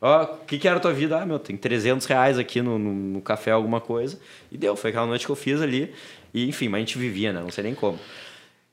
Ó, o que, que era a tua vida? Ah, meu, tem 300 reais aqui no, no, no café, alguma coisa. E deu. Foi aquela noite que eu fiz ali. E, enfim, mas a gente vivia, né? Não sei nem como.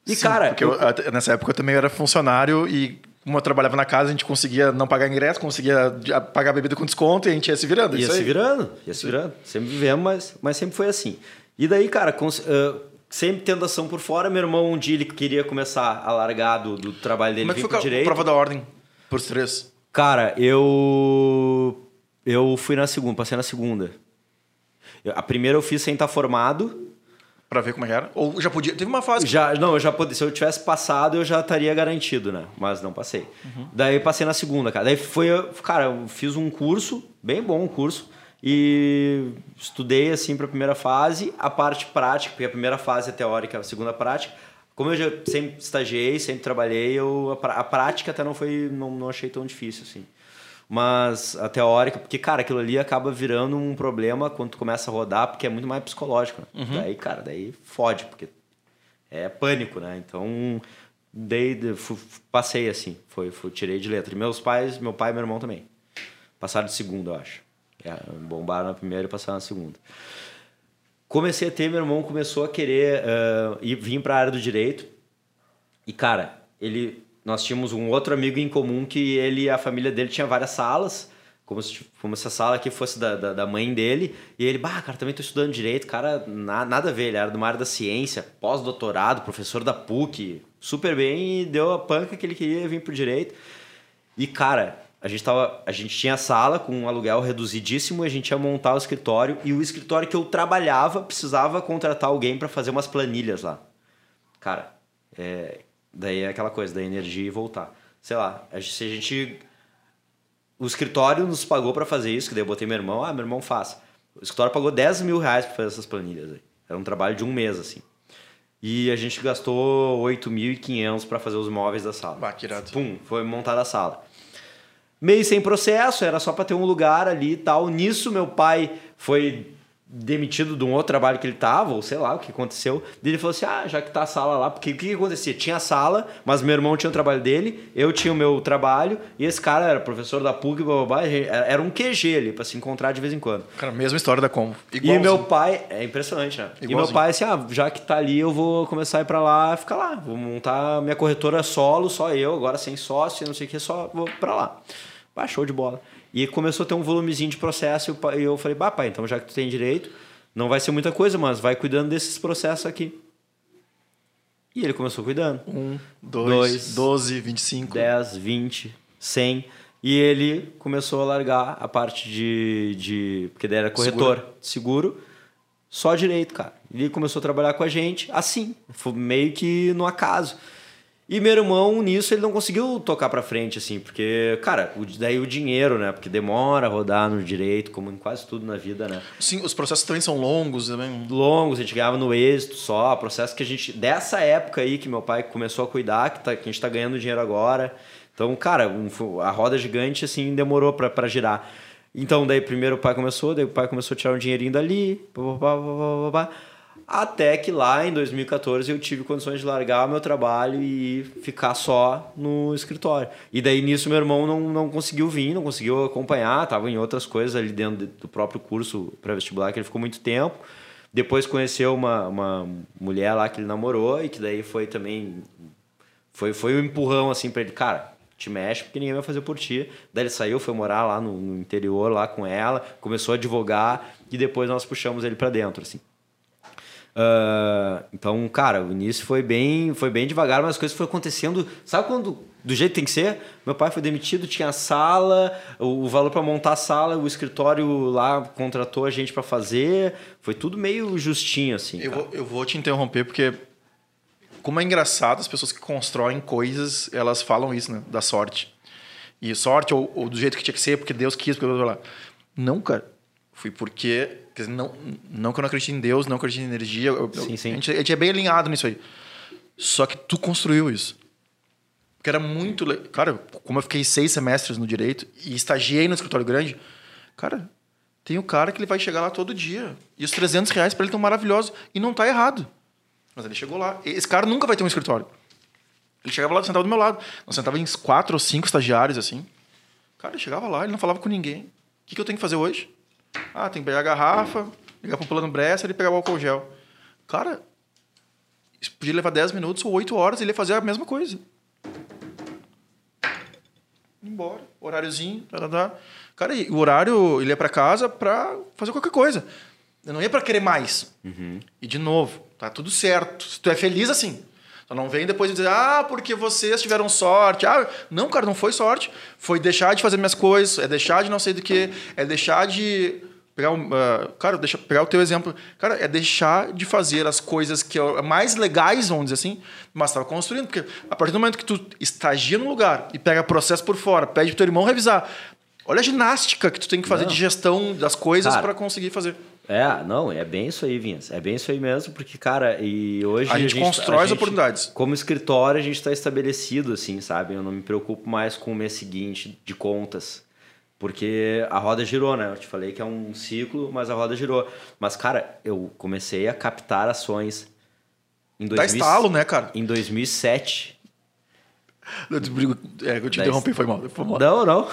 E, Sim, cara. Porque eu- até- nessa época eu também era funcionário e como eu trabalhava na casa, a gente conseguia não pagar ingresso, conseguia pagar bebida com desconto e a gente ia se virando. Ia isso se virando, ia se virando. Sempre vivemos, mas, mas sempre foi assim. E daí, cara, cons- ah, sempre tendo ação por fora, meu irmão um dia ele queria começar a largar do, do trabalho dele Como é que foi a direito. prova da ordem pros três? Cara, eu eu fui na segunda, passei na segunda. A primeira eu fiz sem estar formado. Pra ver como é que era? Ou já podia... Teve uma fase... que- Já, não, eu já podia, se eu tivesse passado, eu já estaria garantido, né? Mas não passei. Daí passei na segunda, cara. Daí foi, cara, eu fiz um curso, bem bom um curso, e estudei assim para a primeira fase, a parte prática, porque a primeira fase é teórica, a segunda prática. Como eu já sempre estagiei, sempre trabalhei, eu, a, pra- a prática até não foi, não, não achei tão difícil assim. Mas a teórica, porque, cara, aquilo ali acaba virando um problema quando tu começa a rodar, porque é muito mais psicológico. Né? Daí, cara, daí fode, porque é pânico, né? Então, dei, passei assim, foi, foi, tirei de letra. E meus pais, meu pai e meu irmão também. Passaram de segunda, eu acho. É, bombaram na primeira e passaram na segunda. Comecei a ter, meu irmão começou a querer ah, ir, vir para a área do direito. E, cara, ele, nós tínhamos um outro amigo em comum que ele a família dele tinha várias salas, como se, como se a sala aqui fosse da, da, da mãe dele. E ele, bah, cara, também tô estudando direito. Cara, na, nada a ver, ele era uma área da ciência, pós-doutorado, professor da PUC, super bem, e deu a panca que ele queria vir pro direito. E, cara, a gente, tava, a gente tinha sala com um aluguel reduzidíssimo, a gente ia montar o escritório, e o escritório que eu trabalhava precisava contratar alguém para fazer umas planilhas lá. Cara, é, daí é aquela coisa da energia e voltar. Sei lá, se a gente. O escritório nos pagou para fazer isso, que daí eu botei meu irmão, ah, meu irmão faz. O escritório pagou 10 mil reais para fazer essas planilhas aí. Era um trabalho de um mês, assim. E a gente gastou 8.500 para fazer os móveis da sala. Bah. Pum, foi montada a sala. Meio sem processo, era só para ter um lugar ali e tal. Nisso, meu pai foi demitido de um outro trabalho que ele tava, ou sei lá o que aconteceu. Daí ele falou assim: ah, já que tá a sala lá, porque o que, que acontecia? Tinha a sala, mas meu irmão tinha o trabalho dele, eu tinha o meu trabalho, e esse cara era professor da PUC, blá, blá, blá, era um QG ali, para se encontrar de vez em quando. Cara, mesma história da Combo. E Igualzinho. meu pai, é impressionante, né? E meu Igualzinho. pai, assim, ah, já que tá ali, eu vou começar a ir pra lá, ficar lá. Vou montar minha corretora solo, só eu, agora sem sócio, não sei o que, só vou pra lá. Bah, show de bola. E começou a ter um volumezinho de processo, e eu falei, bah, pai, então já que tu tem direito, não vai ser muita coisa, mas vai cuidando desses processos aqui. E ele começou cuidando. Um, Dois. dois, doze, vinte e cinco. 10, 20, 100. E ele começou a largar a parte de. de porque daí era corretor seguro. só direito, cara. Ele começou a trabalhar com a gente assim, foi meio que no acaso. E meu irmão, nisso, ele não conseguiu tocar pra frente, assim, porque, cara, o- daí o dinheiro, né? Porque demora a rodar no direito, como em quase tudo na vida, né? Sim, os processos também são longos também. longos, a gente ganhava no êxito só, processo que a gente, dessa época aí que meu pai começou a cuidar, que, tá, que a gente tá ganhando dinheiro agora. Então, cara, um- a roda gigante, assim, demorou pra, pra girar. Então, daí primeiro o pai começou, daí o pai começou a tirar um dinheirinho dali, pá, pá, pá, pá, pá, pá, até que lá em 2014 eu tive condições de largar o meu trabalho e ficar só no escritório. E daí nisso meu irmão não, não conseguiu vir, não conseguiu acompanhar, tava em outras coisas ali dentro do próprio curso pré-vestibular que ele ficou muito tempo. Depois conheceu uma, uma mulher lá que ele namorou e que daí foi também foi, foi um empurrão assim pra ele, cara, te mexe porque ninguém vai fazer por ti. Daí ele saiu, foi morar lá no, no interior lá com ela, começou a advogar e depois nós puxamos ele pra dentro, assim. Ah, então, cara, o início foi bem, foi bem devagar, mas as coisas foram acontecendo. Sabe quando do jeito que tem que ser? Meu pai foi demitido, tinha a sala, o, o valor para montar a sala, o escritório lá contratou a gente para fazer. Foi tudo meio justinho assim. Eu vou, eu vou te interromper porque, como é engraçado, as pessoas que constroem coisas, elas falam isso, né? Da sorte. E sorte, ou, ou do jeito que tinha que ser, porque Deus quis, porque blá, blá, blá. Não, cara. Fui porque. Dizer, não, não que eu não acredite em Deus, não acredite em energia. eu- Sim, sim. A, gente, a gente é bem alinhado nisso aí. Só que tu construiu isso. Porque era muito. le- Cara, como eu fiquei seis semestres no direito e estagiei no escritório grande, cara, tem o cara que ele vai chegar lá todo dia. E os 300 reais pra ele estão maravilhosos. E não tá errado. Mas ele chegou lá. Esse cara nunca vai ter um escritório. Ele chegava lá, sentava do meu lado. Nós sentava em quatro ou cinco estagiários assim. Cara, ele chegava lá, ele não falava com ninguém. O que, que eu tenho que fazer hoje? Ah, tem que pegar a garrafa, ligar pro plano Bressa e pegar o álcool gel. Cara, isso podia levar 10 minutos ou 8 horas, ele ia fazer a mesma coisa. Embora, horáriozinho, tá, tá, tá. Cara, e o horário, ele ia pra casa pra fazer qualquer coisa. Eu não ia pra querer mais. E de novo, tá tudo certo. Se tu é feliz assim. Só não vem depois dizer, ah, porque vocês tiveram sorte. Ah, não, cara, não foi sorte. Foi deixar de fazer minhas coisas, é deixar de não sei do que, é deixar de. Pegar um, ah, cara, deixa, pegar o teu exemplo. Cara, é deixar de fazer as coisas que é mais legais, vamos dizer assim, mas estava construindo. Porque a partir do momento que tu estagia no lugar e pega processo por fora, pede pro teu irmão revisar. Olha a ginástica que tu tem que fazer Não. de gestão das coisas para conseguir fazer. É, não, é bem isso aí, Vinhas. É bem isso aí mesmo, porque, cara, e hoje. A gente constrói as gente- oportunidades. Como escritório, a gente está estabelecido, assim, sabe? Eu não me preocupo mais com o mês seguinte de contas. Porque a roda girou, né? Eu te falei que é um ciclo, mas a roda girou. Mas, cara, eu comecei a captar ações em Dá 2000 estalo, né, cara? Em 2007. Eu te, é, eu te interrompi, foi mal. Foi mal. Não, não.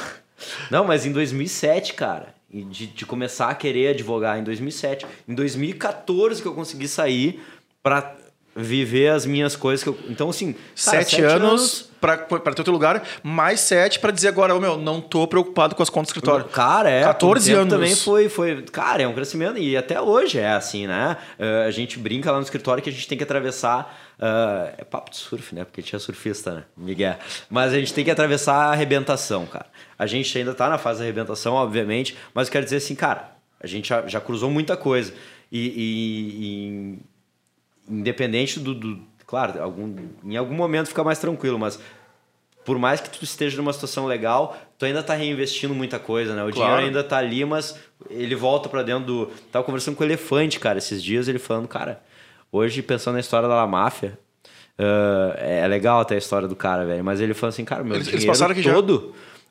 Não, mas em 2007, cara. E De, de começar a querer advogar em 2007. Em 2014 que eu consegui sair pra viver as minhas coisas. Que eu, então, assim... cara, Sete, anos para ter outro lugar, mais sete para dizer agora, ô meu, não tô preocupado com as contas do escritório. Cara, é. 14 por tempo anos. também foi, foi. Cara, é um crescimento. E até hoje é assim, né? Eh, a gente brinca lá no escritório que a gente tem que atravessar. ah, é papo de surf, né? Porque tinha surfista, né? Miguel. Mas a gente tem que atravessar a arrebentação, cara. A gente ainda tá na fase da arrebentação, obviamente. Mas quero dizer assim, cara, a gente já, já cruzou muita coisa. E. e- e independente do. do- claro, algum, em algum momento fica mais tranquilo, mas por mais que tu esteja numa situação legal, tu ainda tá reinvestindo muita coisa, né? O Claro. dinheiro ainda tá ali, mas ele volta pra dentro do. Tava conversando com o Elefante, cara, esses dias, ele falando, cara, hoje pensando na história da La Máfia, ah, é legal até a história do cara, velho, mas ele falou assim, cara, meu Eles- eles dinheiro passaram aqui já.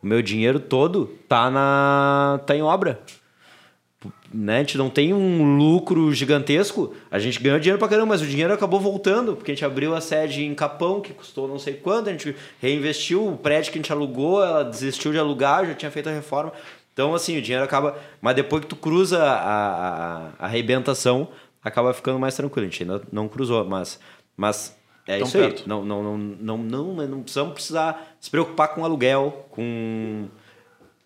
O meu dinheiro todo tá na tá em obra. Né? A gente não tem um lucro gigantesco. A gente ganhou dinheiro pra caramba, mas o dinheiro acabou voltando, porque a gente abriu a sede em Capão, que custou não sei quanto, a gente reinvestiu o prédio que a gente alugou, ela desistiu de alugar, já tinha feito a reforma. Então, assim, o dinheiro acaba. Mas depois que tu cruza a, a, a arrebentação, acaba ficando mais tranquilo. A gente ainda não cruzou, mas. mas é Tão isso aí. perto. Não, não, não, não, não, mas não precisamos precisar se preocupar com aluguel, com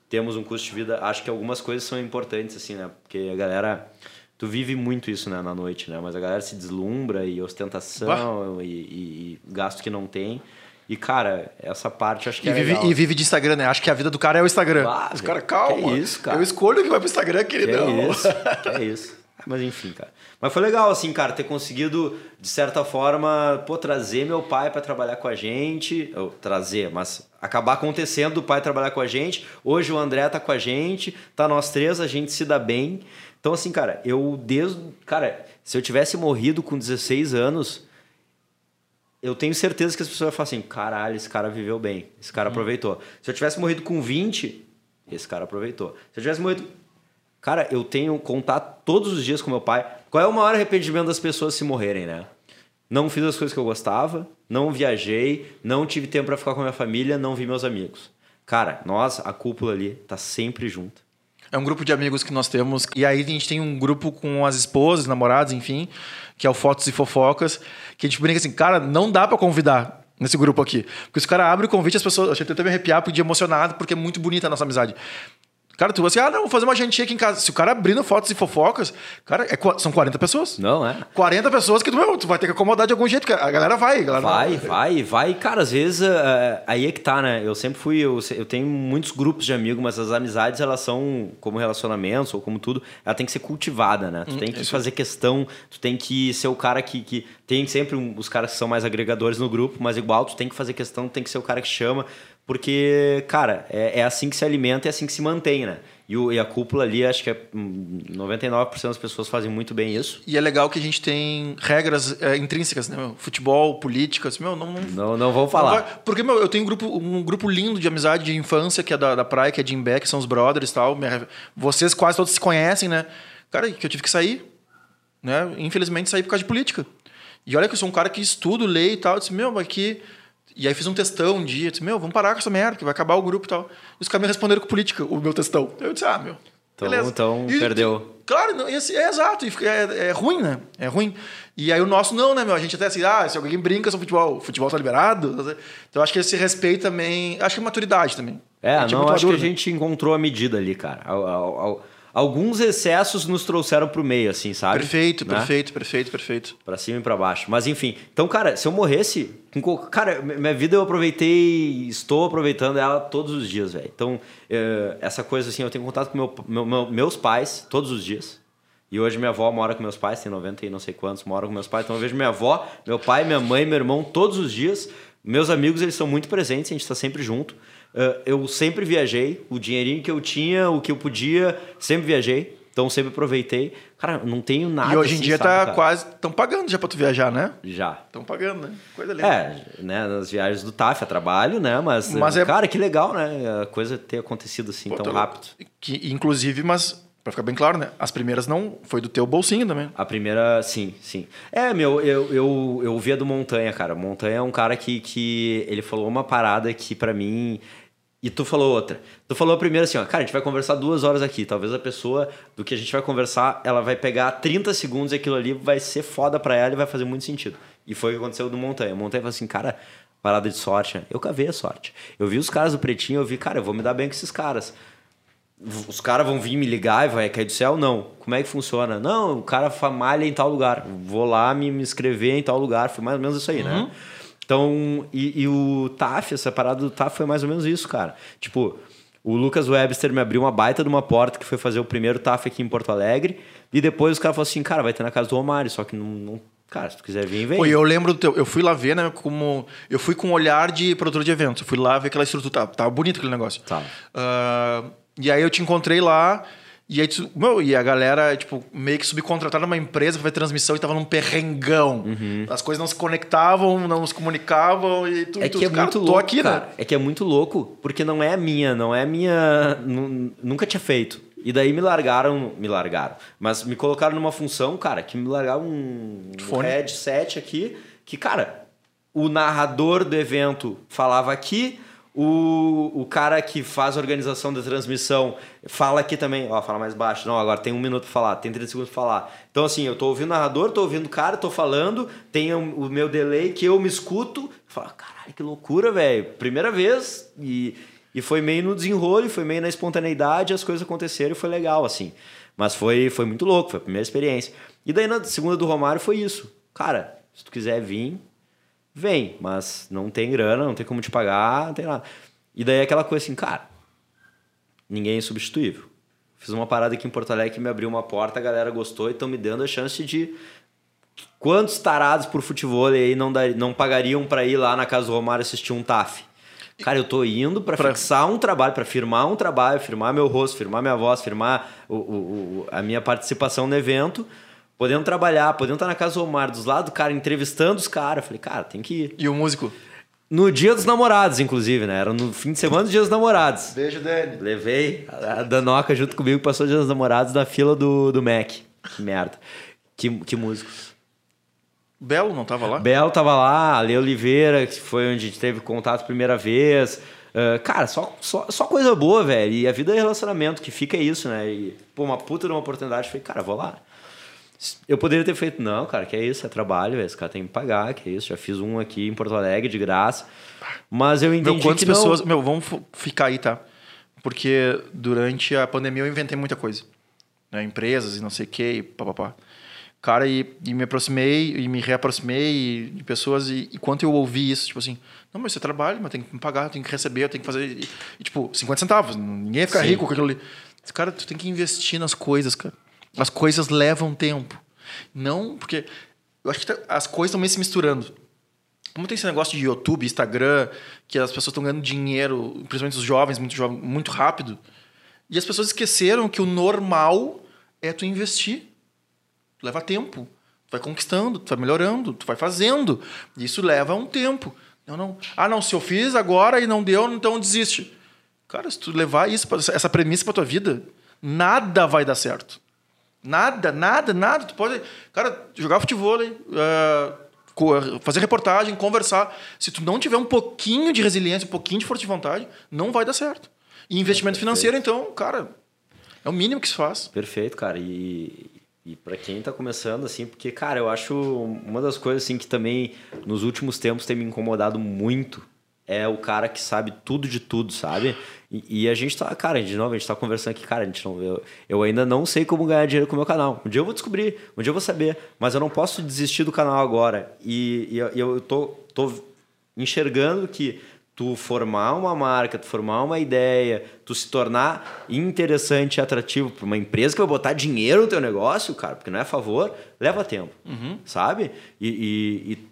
temos um custo de vida. Acho que algumas coisas são importantes, assim, né? Porque a galera. Tu vive muito isso né, na noite, né? Mas a galera se deslumbra e ostentação e, e- e gasto que não tem. E, cara, essa parte acho que E é vive, legal. e vive de Instagram, né? Acho que a vida do cara é o Instagram. Ah, Os cara, que calma. isso, cara. Eu escolho que vai pro Instagram, Que queridão. é isso, que é isso. Mas enfim, cara. Mas foi legal, assim, cara, ter conseguido, de certa forma, pô, trazer meu pai para trabalhar com a gente. Ou trazer, mas acabar acontecendo do pai trabalhar com a gente. Hoje o André tá com a gente, tá nós três, a gente se dá bem. Então, assim, cara, eu desde. Cara, se eu tivesse morrido com 16 anos, eu tenho certeza que as pessoas vão falar assim: caralho, esse cara viveu bem, esse cara aproveitou. Se eu tivesse morrido com 20, esse cara aproveitou. Se eu tivesse morrido. Cara, eu tenho contato todos os dias com meu pai. Qual é o maior arrependimento das pessoas se morrerem, né? Não fiz as coisas que eu gostava, não viajei, não tive tempo para ficar com a minha família, não vi meus amigos. Cara, nós, a cúpula ali, tá sempre junto. É um grupo de amigos que nós temos. E aí a gente tem um grupo com as esposas, namorados, enfim, que é o Fotos e Fofocas, que a gente brinca assim, cara, não dá pra convidar nesse grupo aqui. Porque se o cara abre o convite, as pessoas. Eu até me arrepiar, porque emocionado, porque é muito bonita a nossa amizade. Cara, tu assim, ah, não, vou fazer uma jantinha aqui em casa. Se o cara abrindo fotos e fofocas, cara, é, são 40 pessoas. Não, é? 40 pessoas que tu, meu, tu vai ter que acomodar de algum jeito, a galera vai. A galera Vai, vai, vai. Cara, às vezes eh, aí é que tá, né? Eu sempre fui. Eu, eu tenho muitos grupos de amigos, mas as amizades, elas são como relacionamentos ou como tudo, ela tem que ser cultivada, né? Tu tem que fazer questão, tu tem que ser o cara que. que tem sempre um- os caras que são mais agregadores no grupo, mas igual tu tem que fazer questão, tem que ser o cara que chama. Porque, cara, é, é assim que se alimenta e é assim que se mantém, né? E, o- e a cúpula ali, acho que é, hum, 99% das pessoas fazem muito bem isso. E é legal que a gente tem regras é, intrínsecas, né? meu? Futebol, política, assim, meu, não, não, Não, não vou não falar. vai- porque, meu, eu tenho um grupo, um grupo lindo de amizade de infância, que é da, da praia, que é Jim Beck, que são os brothers e tal. Minha- Vocês quase todos se conhecem, né? Cara, que eu tive que sair, né? Infelizmente saí por causa de política. E olha que eu sou um cara que estudo, leio e tal. Eu disse, meu, mas que. E aí fiz um textão um dia, eu disse, meu, vamos parar com essa merda, que vai acabar o grupo e tal. E os caras me responderam com política, o meu textão. Eu disse, ah, meu. Então- beleza. então E- perdeu. Claro, não, assim, é exato, é, é ruim, né? É ruim. E aí o nosso não, né, meu? A gente até assim, ah, se alguém brinca sobre futebol, o futebol tá liberado. Então eu acho que esse respeito também. Acho que é maturidade também. É, A gente não, acho que a maduro, né? gente encontrou a medida ali, cara. Al- al- al- Alguns excessos nos trouxeram pro meio, assim, sabe? Perfeito, Né? perfeito, perfeito, perfeito. Pra cima e pra baixo. Mas enfim. Então, cara, se eu morresse. Cara, mi- minha vida eu aproveitei. Estou aproveitando ela todos os dias, velho. Então, eh, essa coisa assim, eu tenho contato com meu, meu- meu- meus pais todos os dias. E hoje minha avó mora com meus pais, tem 90 e não sei quantos, mora com meus pais. Então eu vejo minha avó, meu pai, minha mãe, meu irmão todos os dias. Meus amigos, eles são muito presentes, a gente tá sempre junto. Eh, eu sempre viajei, o dinheirinho que eu tinha, o que eu podia, sempre viajei. Então sempre aproveitei. Cara, não tenho nada e hoje em assim, dia sabe, tá cara? quase. Estão pagando já pra tu viajar, né? Já. Estão pagando, né? Coisa linda. É, né, nas viagens do TAF é trabalho, né? Mas, Mas é- cara, que legal, né? A coisa ter acontecido assim Pô, tão tá rápido. Que, inclusive, mas, pra ficar bem claro, né? As primeiras não. Foi do teu bolsinho também. A primeira, sim, sim. É, meu, eu, eu, eu ouvia do Montanha, cara. Montanha é um cara que, que ele falou uma parada que pra mim. E tu falou outra. Tu falou primeiro assim, ó, cara, a gente vai conversar duas horas aqui. Talvez a pessoa do que a gente vai conversar, ela vai pegar 30 segundos e aquilo ali vai ser foda pra ela e vai fazer muito sentido. E foi o que aconteceu do Montanha. O Montanha falou assim, cara, parada de sorte, né? Eu cavei a sorte. Eu vi os caras do Pretinho, eu vi, cara, eu vou me dar bem com esses caras. Os caras vão vir me ligar e vai cair do céu? Não. Como é que funciona? Não, o cara malha em tal lugar. Vou lá me, me inscrever em tal lugar. Foi mais ou menos isso aí, né? Então, e, e o TAF, essa parada do TAF foi mais ou menos isso, cara. Tipo, o Lucas Webster me abriu uma baita de uma porta que foi fazer o primeiro TAF aqui em Porto Alegre. E depois os caras falaram assim, cara, vai ter na casa do Romário, só que não. não- cara, se tu quiser vir, vem. Pô, eu lembro do teu. Eu fui lá ver, né? Como. Eu fui com um olhar de produtor de eventos. Eu fui lá ver aquela estrutura. Tava, tava bonito aquele negócio. Tava. Ah, e aí eu te encontrei lá. E aí, tu- meu, e a galera, tipo, meio que subcontrataram uma empresa pra fazer transmissão e tava num perrengão. Uhum. As coisas não se conectavam, não se comunicavam e tu, É tu, que é cara, muito louco, aqui, cara. né? É que é muito louco, porque não é a minha, não é a minha. nu- Nunca tinha feito. E daí me largaram, me largaram. Mas me colocaram numa função, cara, que me largaram um, um Fone. headset aqui, que, cara, o narrador do evento falava aqui, o, o cara que faz a organização da transmissão fala aqui também, ó, fala mais baixo. Não, agora tem um minuto pra falar, tem 30 segundos pra falar. Então, assim, eu tô ouvindo o narrador, tô ouvindo o cara, tô falando, tem o, meu delay que eu me escuto. Fala, caralho, que loucura, velho. Primeira vez e, e foi meio no desenrolo, foi meio na espontaneidade, as coisas aconteceram e foi legal, assim. Mas foi, foi muito louco, foi a primeira experiência. E daí na segunda do Romário foi isso. Cara, se tu quiser vir, vem, mas não tem grana, não tem como te pagar, não tem nada. E daí aquela coisa assim, cara, ninguém é substituível. Fiz uma parada aqui em Porto Alegre que me abriu uma porta, a galera gostou e estão me dando a chance de. Quantos tarados por futebol aí não, dar, não pagariam para ir lá na casa do Romário assistir um TAF? Cara, eu tô indo para Pra- fixar um trabalho, para firmar um trabalho, firmar meu rosto, firmar minha voz, firmar o, o- o- a minha participação no evento, podendo trabalhar, podendo estar na casa do Romário, dos lados do cara, entrevistando os caras. Falei, cara, tem que ir. E o músico? No dia dos namorados, inclusive, né? Era no fim de semana dos dias dos namorados. Beijo, Dani. Levei a Danoca junto comigo, passou o dia dos namorados na fila do, do Mac. Que merda. Que, que músicos. Belo não tava lá? Belo tava lá, Ale Oliveira, que foi onde a gente teve contato a primeira vez. Ah, cara, só, só, só coisa boa, velho. E a vida é relacionamento, que fica isso, né? E, pô, uma puta de uma oportunidade. Falei, cara, vou lá. Eu poderia ter feito, não, cara, que é isso, é trabalho. Esse cara tem que me pagar, que é isso. Já fiz um aqui em Porto Alegre de graça. Mas eu entendi Meu, quantas que não- pessoas. Meu, vamos ficar aí, tá? Porque durante a pandemia eu inventei muita coisa. Né? Empresas e não sei o que, e papapá. Cara, e, e me aproximei e me reaproximei de pessoas e, e quanto eu ouvi isso, tipo assim, não, mas isso é trabalho, mas tem que me pagar, tem que receber, eu tenho que fazer. E, e, tipo, 50 centavos, ninguém ia ficar Sim. rico com aquilo ali. Cara, tu tem que investir nas coisas, cara. As coisas levam tempo. Não, porque eu acho que tá- as coisas estão meio se misturando. Como tem esse negócio de YouTube, Instagram, que as pessoas estão ganhando dinheiro, principalmente os jovens, muito, jovens, muito rápido. E as pessoas esqueceram que o normal é tu investir. Tu leva tempo. Tu vai conquistando, tu vai melhorando, tu vai fazendo. Isso leva um tempo. Não, não. Ah, não, se eu fiz agora e não deu, então desiste. Cara, se tu levar isso, essa premissa pra tua vida, nada vai dar certo. Nada, nada, nada. Tu pode, cara, jogar futebol, co- fazer reportagem, conversar. Se tu não tiver um pouquinho de resiliência, um pouquinho de força de vontade, não vai dar certo. E investimento financeiro, então, cara, é o mínimo que se faz. Perfeito, cara. E, e para quem tá começando, assim, porque, cara, eu acho uma das coisas, assim, que também nos últimos tempos tem me incomodado muito é o cara que sabe tudo de tudo, sabe? E, e a gente tá, cara, de novo, a gente tá conversando aqui, cara, a gente não, eu, eu ainda não sei como ganhar dinheiro com o meu canal. Um dia eu vou descobrir, um dia eu vou saber, mas eu não posso desistir do canal agora. E, e eu, eu tô, tô enxergando que tu formar uma marca, tu formar uma ideia, tu se tornar interessante e atrativo para uma empresa que vai botar dinheiro no teu negócio, cara, porque não é a favor, leva tempo, sabe? E, e, e,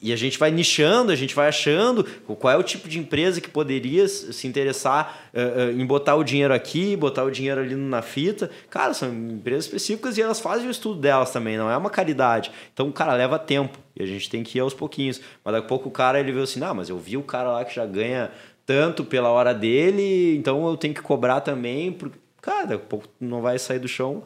e a gente vai nichando, a gente vai achando qual é o tipo de empresa que poderia se interessar eh, eh, em botar o dinheiro aqui, botar o dinheiro ali na fita. Cara, são empresas específicas e elas fazem o estudo delas também, não é uma caridade. Então, cara, leva tempo e a gente tem que ir aos pouquinhos. Mas daqui a pouco o cara ele vê assim, não, mas eu vi o cara lá que já ganha tanto pela hora dele, então eu tenho que cobrar também. Porque... Cara, daqui a pouco não vai sair do chão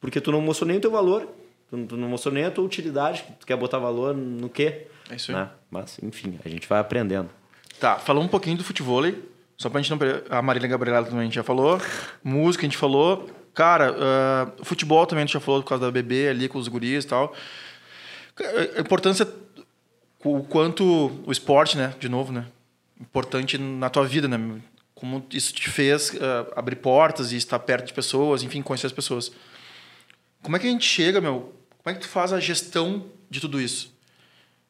porque tu não mostrou nem o teu valor. Tu não- tu não mostrou nem a tua utilidade. Tu quer botar valor no quê? É isso aí. né? Mas, enfim, a gente vai aprendendo. Tá, falando um pouquinho do futebol, só pra gente não. A Marília Gabriela também a gente já falou. Música a gente falou. Cara, ah, futebol também a gente já falou por causa da bebê ali com os guris e tal. A importância, o quanto o esporte, né? De novo, né? Importante na tua vida, né? Como isso te fez ah, abrir portas e estar perto de pessoas, enfim, conhecer as pessoas. Como é que a gente chega, meu? Como é que tu faz a gestão de tudo isso?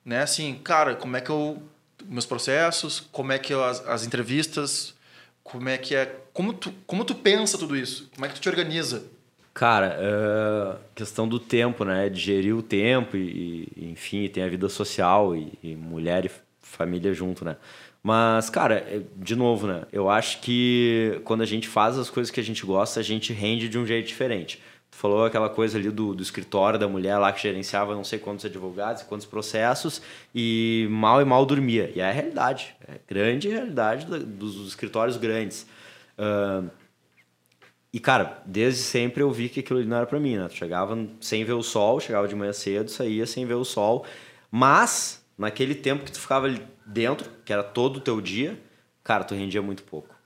Né? Assim, cara, como é que eu meus processos, como é que eu, as, as entrevistas, como é que é, como tu, como tu pensa tudo isso? Como é que tu te organiza? Cara, é, questão do tempo, né? De gerir o tempo e, e, enfim, tem a vida social e, e mulher e família junto, né? Mas, cara, é, de novo, né? Eu acho que quando a gente faz as coisas que a gente gosta, a gente rende de um jeito diferente. Falou aquela coisa ali do, do escritório da mulher lá que gerenciava não sei quantos advogados quantos processos e mal e mal dormia. E é a realidade, é a grande realidade da- dos, escritórios grandes. Ahn, e, cara, desde sempre eu vi que aquilo não era pra mim, né? Tu chegava sem ver o sol, chegava de manhã cedo, saía sem ver o sol. Mas, naquele tempo que tu ficava ali dentro, que era todo o teu dia, cara, tu rendia muito pouco.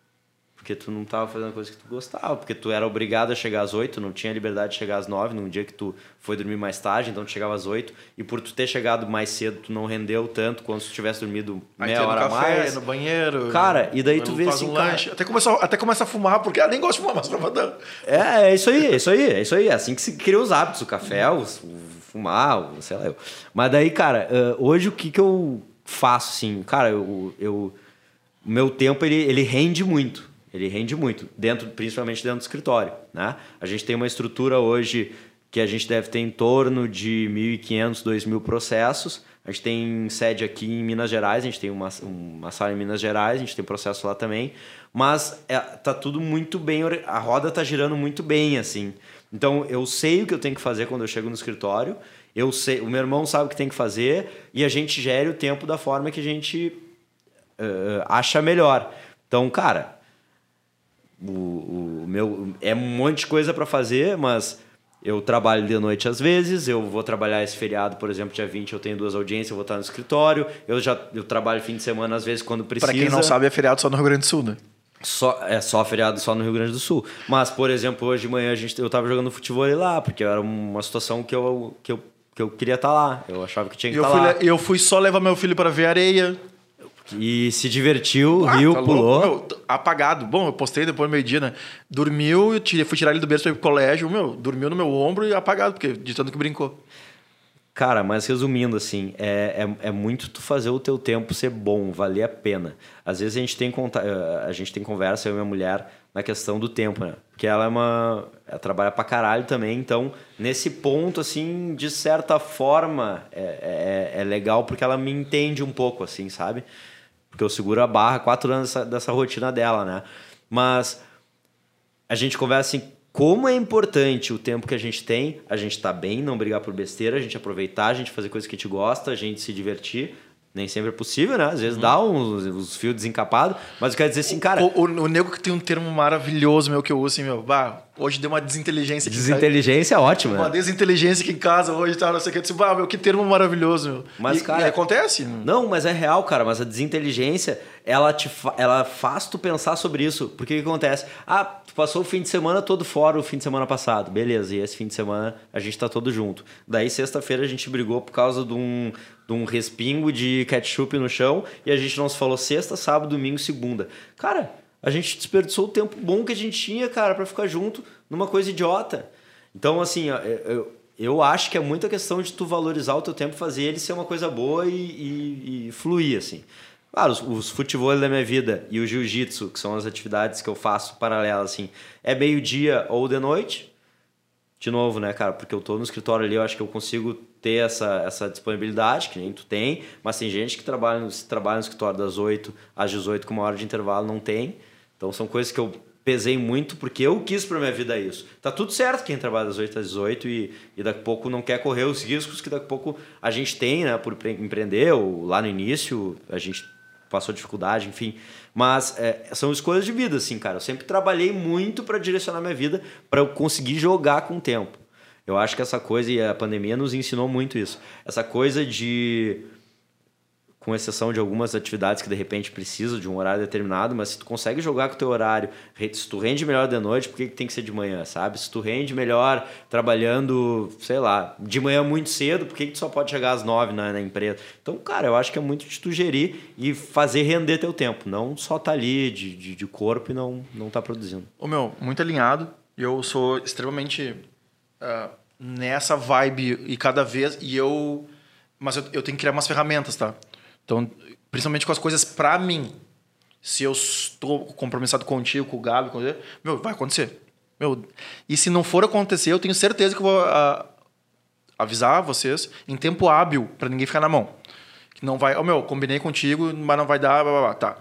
Porque tu não tava fazendo a coisa que tu gostava, porque tu era obrigado a chegar às oito, não tinha liberdade de chegar às nove, num dia que tu foi dormir mais tarde, então tu chegava às oito, e por tu ter chegado mais cedo, tu não rendeu tanto quanto se tu tivesse dormido Aí meia hora café, mais. no banheiro. Cara, e daí tu vê assim, um cara-. Até começa, até começa a fumar, porque ela nem gosta de fumar, mas dar. É, é isso aí, é isso aí, é isso aí. É assim que se cria os hábitos, o café, o, fumar, o, sei lá eu. Mas daí, cara, hoje o que que eu faço, assim? Cara, eu, eu, o meu tempo, ele, ele rende muito. Ele rende muito, dentro, principalmente dentro do escritório. Né? A gente tem uma estrutura hoje que a gente deve ter em torno de 1.500, 2.000 processos. A gente tem sede aqui em Minas Gerais, a gente tem uma, uma sala em Minas Gerais, a gente tem processo lá também. Mas é, tá tudo muito bem, a roda tá girando muito bem, assim. Então eu sei o que eu tenho que fazer quando eu chego no escritório, eu sei, o meu irmão sabe o que tem que fazer e a gente gere o tempo da forma que a gente uh, acha melhor. Então, cara, o, o meu é um monte de coisa para fazer, mas eu trabalho de noite às vezes, eu vou trabalhar esse feriado, por exemplo, dia 20 eu tenho duas audiências, eu vou estar no escritório, eu já eu trabalho fim de semana às vezes quando precisa. Pra quem não sabe, é feriado só no Rio Grande do Sul, né? Só, é só feriado só no Rio Grande do Sul. Mas, por exemplo, hoje de manhã a gente, eu tava jogando futebol lá, porque era uma situação que eu, que eu, que eu queria estar lá. Eu achava que tinha que eu estar fui, lá. Eu fui só levar meu filho para ver areia. E se divertiu, ah, riu, tá pulou. Meu, apagado. Bom, eu postei depois do meio-dia, né? Dormiu, eu tirei, fui tirar ele do berço para pro colégio. Meu, dormiu no meu ombro e apagado, porque de tanto que brincou. Cara, mas resumindo, assim, é, é, é, muito tu fazer o teu tempo ser bom, valer a pena. Às vezes a gente tem, eh, a gente tem conversa, eu e minha mulher, na questão do tempo, né? Porque ela é uma. Ela trabalha pra caralho também, então, nesse ponto, assim, de certa forma, é, é, é legal porque ela me entende um pouco, assim, sabe? Porque eu seguro a barra quatro anos dessa, dessa rotina dela, né? Mas a gente conversa assim, como é importante o tempo que a gente tem, a gente tá bem, não brigar por besteira, a gente aproveitar, a gente fazer coisas que a gente gosta, a gente se divertir. Nem sempre é possível, né? Às vezes uhum. dá uns, uns fios desencapados, mas eu quero dizer assim, cara. O, o, o, nego que tem um termo maravilhoso, meu, que eu uso assim, meu. Bah, hoje deu uma desinteligência aqui Desinteligência é ótima. Uma né? desinteligência aqui em casa hoje, tá? Não sei o que. Eu disse, bah, meu, que termo maravilhoso, meu. Mas, e, cara. E acontece. Não, mas é real, cara. Mas a desinteligência, ela, te fa... ela faz tu pensar sobre isso. Porque o que acontece? Ah, tu passou o fim de semana todo fora o fim de semana passado. Beleza, e esse fim de semana a gente tá todo junto. Daí, sexta-feira, a gente brigou por causa de um de um respingo de ketchup no chão e a gente não se falou sexta, sábado, domingo, segunda. Cara, a gente desperdiçou o tempo bom que a gente tinha, cara, para ficar junto numa coisa idiota. Então, assim, eu, eu acho que é muita questão de tu valorizar o teu tempo, fazer ele ser uma coisa boa e, e, e fluir, assim. Claro, os, os futebol da minha vida e o jiu-jitsu, que são as atividades que eu faço paralelas, assim, é meio-dia ou de noite. De novo, né, cara? Porque eu tô no escritório ali, eu acho que eu consigo ter essa, essa disponibilidade, que nem tu tem, mas tem gente que trabalha no, trabalha no escritório das 8 às 18 com uma hora de intervalo, não tem. Então são coisas que eu pesei muito porque eu quis para minha vida isso. Tá tudo certo quem trabalha das 8 às 18 e, e daqui a pouco não quer correr os riscos que daqui a pouco a gente tem, né, por empreender, ou lá no início a gente passou dificuldade, enfim. Mas é, são escolhas de vida, assim, cara. Eu sempre trabalhei muito para direcionar minha vida para eu conseguir jogar com o tempo. Eu acho que essa coisa, e a pandemia nos ensinou muito isso, essa coisa de com exceção de algumas atividades que de repente precisam de um horário determinado, mas se tu consegue jogar com o teu horário, se tu rende melhor de noite, por que tem que ser de manhã, sabe? Se tu rende melhor trabalhando, sei lá, de manhã muito cedo, por que tu só pode chegar às nove na, na, empresa? Então, cara, eu acho que é muito de tu gerir e fazer render teu tempo, não só tá ali de, de, de corpo e não, não tá produzindo. Ô meu, muito alinhado, eu sou extremamente uh, nessa vibe e cada vez, e eu... Mas eu, eu tenho que criar umas ferramentas, tá? Então, principalmente com as coisas para mim. Se eu estou compromissado contigo, com o Gabi, com ele, meu, vai acontecer. Meu, e se não for acontecer, eu tenho certeza que eu vou ah, avisar vocês em tempo hábil para ninguém ficar na mão. Que não vai, oh, meu, combinei contigo, mas não vai dar, blá, blá, blá. tá.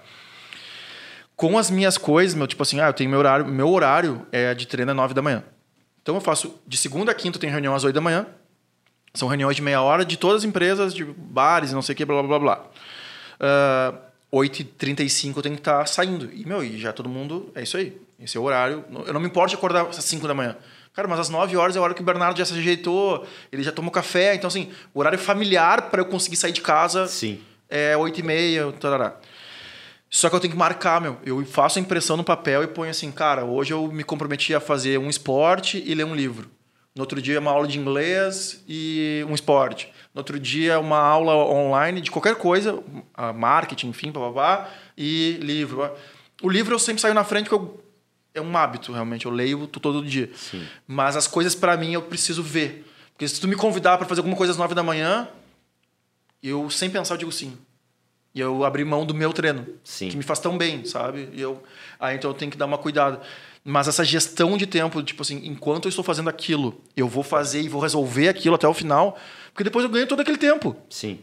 Com as minhas coisas, meu, tipo assim, ah, eu tenho meu horário, meu horário é de treino às 9 da manhã. Então eu faço de segunda a quinta, tenho reunião às 8 da manhã. São reuniões de meia hora de todas as empresas, de bares, não sei o que, blá blá blá blá. Uh, ah, 8h35 eu tenho que estar tá saindo. E, meu, e já todo mundo. É isso aí. Esse é o horário. Eu não me importo de acordar às 5 da manhã. Cara, mas às 9 horas é a hora que o Bernardo já se ajeitou, ele já tomou café. Então, assim, o horário familiar para eu conseguir sair de casa Sim. é 8h30, tarará. Só que eu tenho que marcar, meu. Eu faço a impressão no papel e ponho assim, cara, hoje eu me comprometi a fazer um esporte e ler um livro. No outro dia, uma aula de inglês e um esporte. No outro dia, uma aula online de qualquer coisa, marketing, enfim, blá, e livro. O livro eu sempre saio na frente porque eu, é um hábito, realmente. Eu leio todo dia. Sim. Mas as coisas, para mim, eu preciso ver. Porque se tu me convidar para fazer alguma coisa às nove da manhã, eu, sem pensar, eu digo sim. E eu abri mão do meu treino, Sim. que me faz tão bem, sabe? E eu, aí então eu tenho que dar uma cuidado. Mas essa gestão de tempo, tipo assim, enquanto eu estou fazendo aquilo, eu vou fazer e vou resolver aquilo até o final, porque depois eu ganho todo aquele tempo. Sim.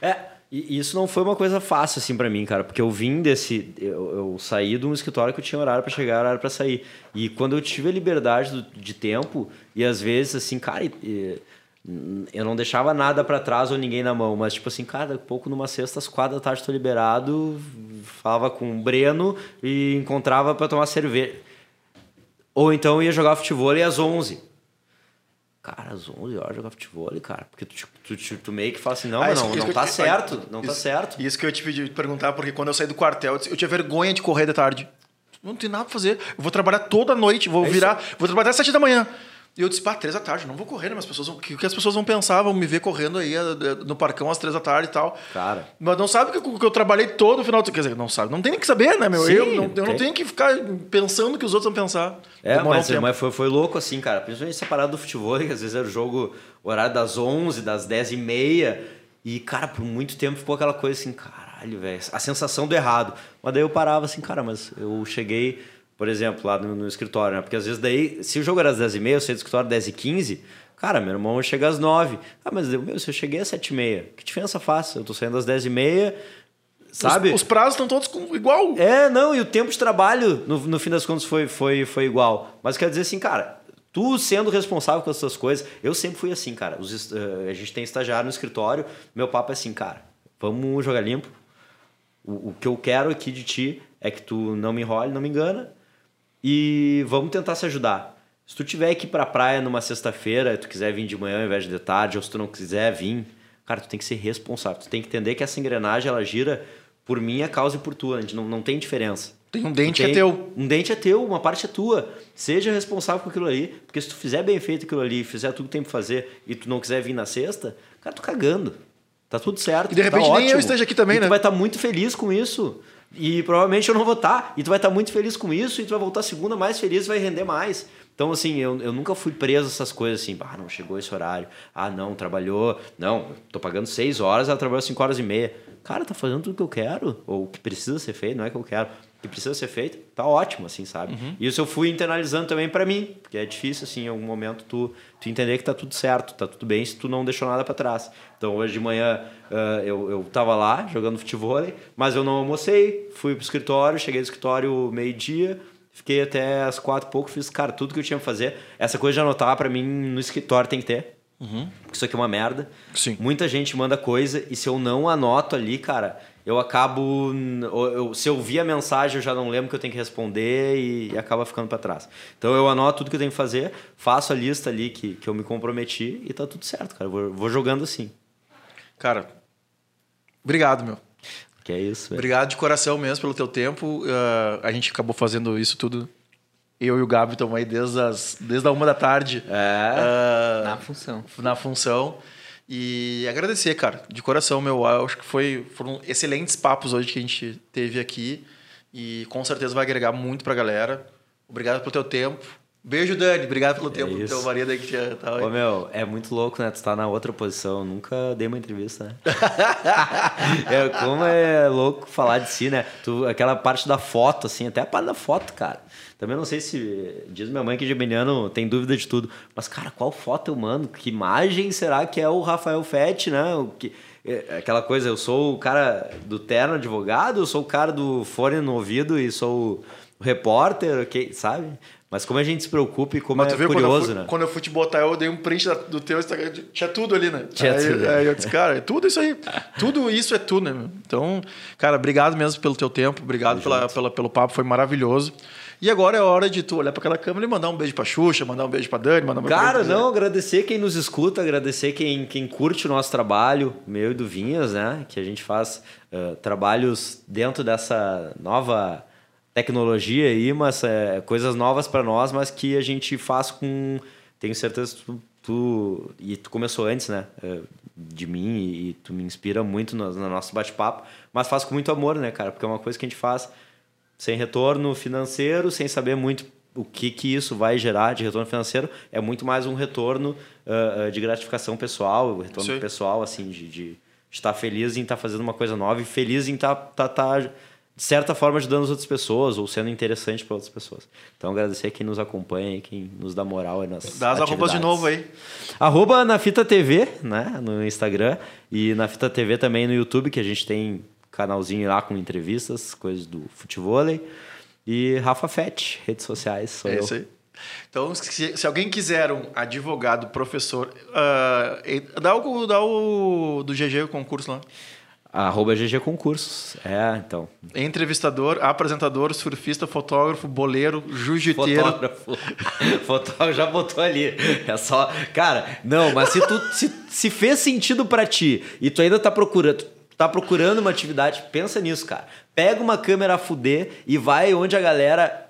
É, e isso não foi uma coisa fácil assim para mim, cara, porque eu vim desse eu, eu saí de um escritório que eu tinha horário para chegar, horário para sair. E quando eu tive a liberdade do- de tempo e às vezes assim, cara, e, eu não deixava nada para trás ou ninguém na mão, mas tipo assim, cara, pouco numa sexta às quatro da tarde tô liberado, falava com o Breno e encontrava para tomar cerveja. Ou então ia jogar futebol às 11. Cara, às 11 horas jogar futebol, cara. Porque tu, tu, tu, tu meio que fala assim, não, Ah, isso- não, isso não tá te- certo, não tá isso- certo. Isso que eu te pedi perguntar, porque quando eu saí do quartel, eu tinha vergonha de correr de tarde. Não tem nada pra fazer. Eu vou trabalhar toda noite, vou É virar, vou trabalhar até sete da manhã. E eu disse, pá, três da tarde, não vou correr, né? As pessoas vão, que, que as pessoas vão pensar? Vão me ver correndo aí eh, no parcão às três da tarde e tal. Cara. Mas não sabe que que eu trabalhei todo o final do. Quer dizer, não sabe. Não tem nem que saber, né, meu? Sim, eu não, eu não tenho que ficar pensando o que os outros vão pensar. É, Demora um mas, tempo. mas foi, foi louco assim, cara. Principalmente essa parada do futebol, que às vezes era o jogo, o horário das 11, das 10 e meia. E, cara, por muito tempo ficou aquela coisa assim, caralho, velho. A sensação do errado. Mas daí eu parava assim, cara, mas eu cheguei, por exemplo, lá no, no escritório, né? Porque às vezes daí, se o jogo era às 10 e meia, eu saí do escritório às 10 e 15, cara, meu irmão chega às 9. Ah, mas eu, meu, se eu cheguei às 7 e meia, que diferença faz? Eu tô saindo às 10 e meia, sabe? Os, os prazos estão todos com- igual. É, não, e o tempo de trabalho, no, no fim das contas, foi, foi, foi igual. Mas quer dizer assim, cara, tu sendo responsável com as tuas coisas, eu sempre fui assim, cara. Os eh, a gente tem estagiário no escritório, meu papo é assim, cara, vamos jogar limpo. O, o que eu quero aqui de ti é que tu não me enrole, não me engana. E vamos tentar se ajudar. Se tu tiver que ir pra praia numa sexta-feira, tu quiser vir de manhã ao invés de tarde, ou se tu não quiser vir, cara, tu tem que ser responsável. Tu tem que entender que essa engrenagem, ela gira por minha causa e por tua. A gente não, não tem diferença. Tem um dente Tu que é tem- teu. Um dente é teu, uma parte é tua. Seja responsável por aquilo ali. Porque se tu fizer bem feito aquilo ali, fizer tudo que tem pra fazer, e tu não quiser vir na sexta, cara, tu cagando. Tá tudo certo. E de tá repente nem eu ótimo. esteja aqui também, e né? Tu vai estar muito feliz com isso. E provavelmente eu não vou estar. E tu vai estar muito feliz com isso. E tu vai voltar segunda mais feliz vai render mais. Então, assim, eu, eu nunca fui preso a essas coisas assim. Ah, não chegou esse horário. Ah, não, trabalhou. Não, tô pagando seis horas, ela trabalhou cinco horas e meia. Cara, tá fazendo tudo que eu quero. Ou o que precisa ser feito, não é que eu quero. Que precisa ser feito, tá ótimo, assim, sabe? E isso eu fui internalizando também pra mim. Porque é difícil, assim, em algum momento tu, tu entender que tá tudo certo, tá tudo bem se tu não deixou nada pra trás. Então, hoje de manhã ah, eu, eu tava lá jogando futebol, mas eu não almocei. Fui pro escritório, cheguei no escritório meio-dia. Fiquei até as quatro e pouco, fiz, cara, tudo que eu tinha que fazer. Essa coisa de anotar, pra mim, no escritório tem que ter. Porque isso aqui é uma merda. Sim. Muita gente manda coisa e se eu não anoto ali, cara, eu acabo. eu- se eu vi a mensagem, eu já não lembro que eu tenho que responder e, e acaba ficando pra trás. Então eu anoto tudo que eu tenho que fazer, faço a lista ali que, que eu me comprometi e tá tudo certo, cara. Eu Vou, vou jogando assim. Cara, obrigado, meu. Que é isso, velho. Obrigado de coração mesmo pelo teu tempo. Ah, a gente acabou fazendo isso tudo. Eu e o Gabi estamos aí desde, as, desde a uma da tarde. É. ah, Na função. na função. E agradecer, cara, de coração, meu. Eu acho que foi, foram excelentes papos hoje que a gente teve aqui. E com certeza vai agregar muito pra galera. Obrigado pelo teu tempo. Beijo, Dani. Obrigado pelo tempo do É teu marido aí que tinha. Aí. Ô, meu, é muito louco, né? Tu tá na outra posição. Eu nunca dei uma entrevista, né? é, como é louco falar de si, né? Tu, aquela parte da foto, assim, até a parte da foto, cara. Também não sei se. Diz minha mãe que geminiano tem dúvida de tudo. Mas, cara, qual foto eu mando? Que imagem será que é o Rafael Fetti, né? O que, é, aquela coisa, eu sou o cara do terno advogado, eu sou o cara do fone no ouvido e sou o repórter, ok, sabe? Mas como a gente se preocupa e como Mas é curioso, quando fui, né? quando eu fui te botar, eu dei um print do teu Instagram. Tinha tudo ali, né? Tinha aí, tudo. aí eu disse, cara, é tudo isso aí. tudo isso é tu, né? Então, cara, obrigado mesmo pelo teu tempo. Obrigado pela, pela, pelo papo, foi maravilhoso. E agora é hora de tu olhar para aquela câmera e mandar um beijo pra Xuxa, mandar um beijo pra Dani, mandar um beijo Cara, não, agradecer quem nos escuta, agradecer quem, quem curte o nosso trabalho, meu e do Vinhas, né? Que a gente faz eh, trabalhos dentro dessa nova tecnologia aí, mas eh, coisas novas para nós, mas que a gente faz com. Tenho certeza que tu, tu. E tu começou antes, né? eh, de mim e, e tu me inspira muito no, no nosso bate-papo, mas faz com muito amor, né, cara? Porque é uma coisa que a gente faz sem retorno financeiro, sem saber muito o que, que isso vai gerar de retorno financeiro, é muito mais um retorno ah, de gratificação pessoal, um retorno Sim. pessoal, assim, de, de, estar feliz em estar fazendo uma coisa nova e feliz em estar, tá, tá, de certa forma, ajudando as outras pessoas ou sendo interessante para outras pessoas. Então, agradecer quem nos acompanha e quem nos dá moral aí nas Dá as arrobas de novo aí. Arroba na Fita TV, né? No Instagram. E na Fita TV também no YouTube, que a gente tem canalzinho lá com entrevistas, coisas do futevôlei. E Rafa Fett, redes sociais, sou É eu. isso aí. Então, se, se alguém quiser um advogado, professor, e- dá, o, dá o do GG o concurso lá. Arroba GG Concursos. É, então. Entrevistador, apresentador, surfista, fotógrafo, boleiro, jiu-jiteiro. Fotógrafo. Fotógrafo já botou ali. É só. Cara, não, mas se tu se, se fez sentido pra ti e tu ainda tá procurando. Tá procurando uma atividade, pensa nisso, cara. Pega uma câmera a fuder e vai onde a galera.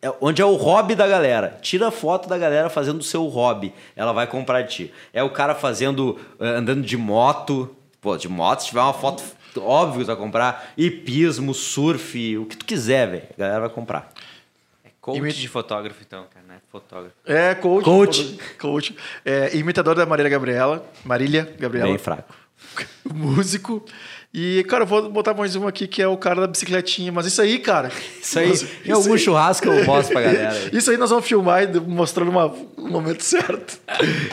é- Onde é o hobby da galera. Tira foto da galera fazendo o seu hobby. Ela vai comprar de ti. É o cara fazendo. eh, andando de moto. Pô, de moto, se tiver uma foto, óbvio que tu vai comprar. Hipismo, surf, o que tu quiser, velho. A galera vai comprar. É coach Imi- de fotógrafo, então, cara, né? Fotógrafo. É, coach. Coach. Coach. É, imitador da Marília Gabriela. Marília Gabriela. Bem fraco. músico. E, cara, eu vou botar mais um aqui que é o cara da bicicletinha. Mas isso aí, cara. Isso aí, Nossa, em algum aí- churrasco eu mostro pra galera. aí. Isso aí nós vamos filmar e mostrando uma, um momento certo.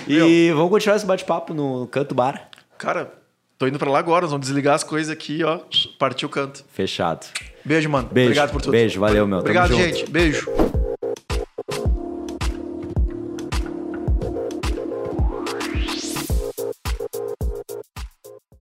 E vamos continuar esse bate-papo no Canto Bar. Cara, tô indo pra lá agora. Nós vamos desligar as coisas aqui, ó. Partiu o canto. Fechado. Beijo, mano. Beijo. Obrigado por tudo. Beijo, valeu, meu. Obrigado, gente. Beijo.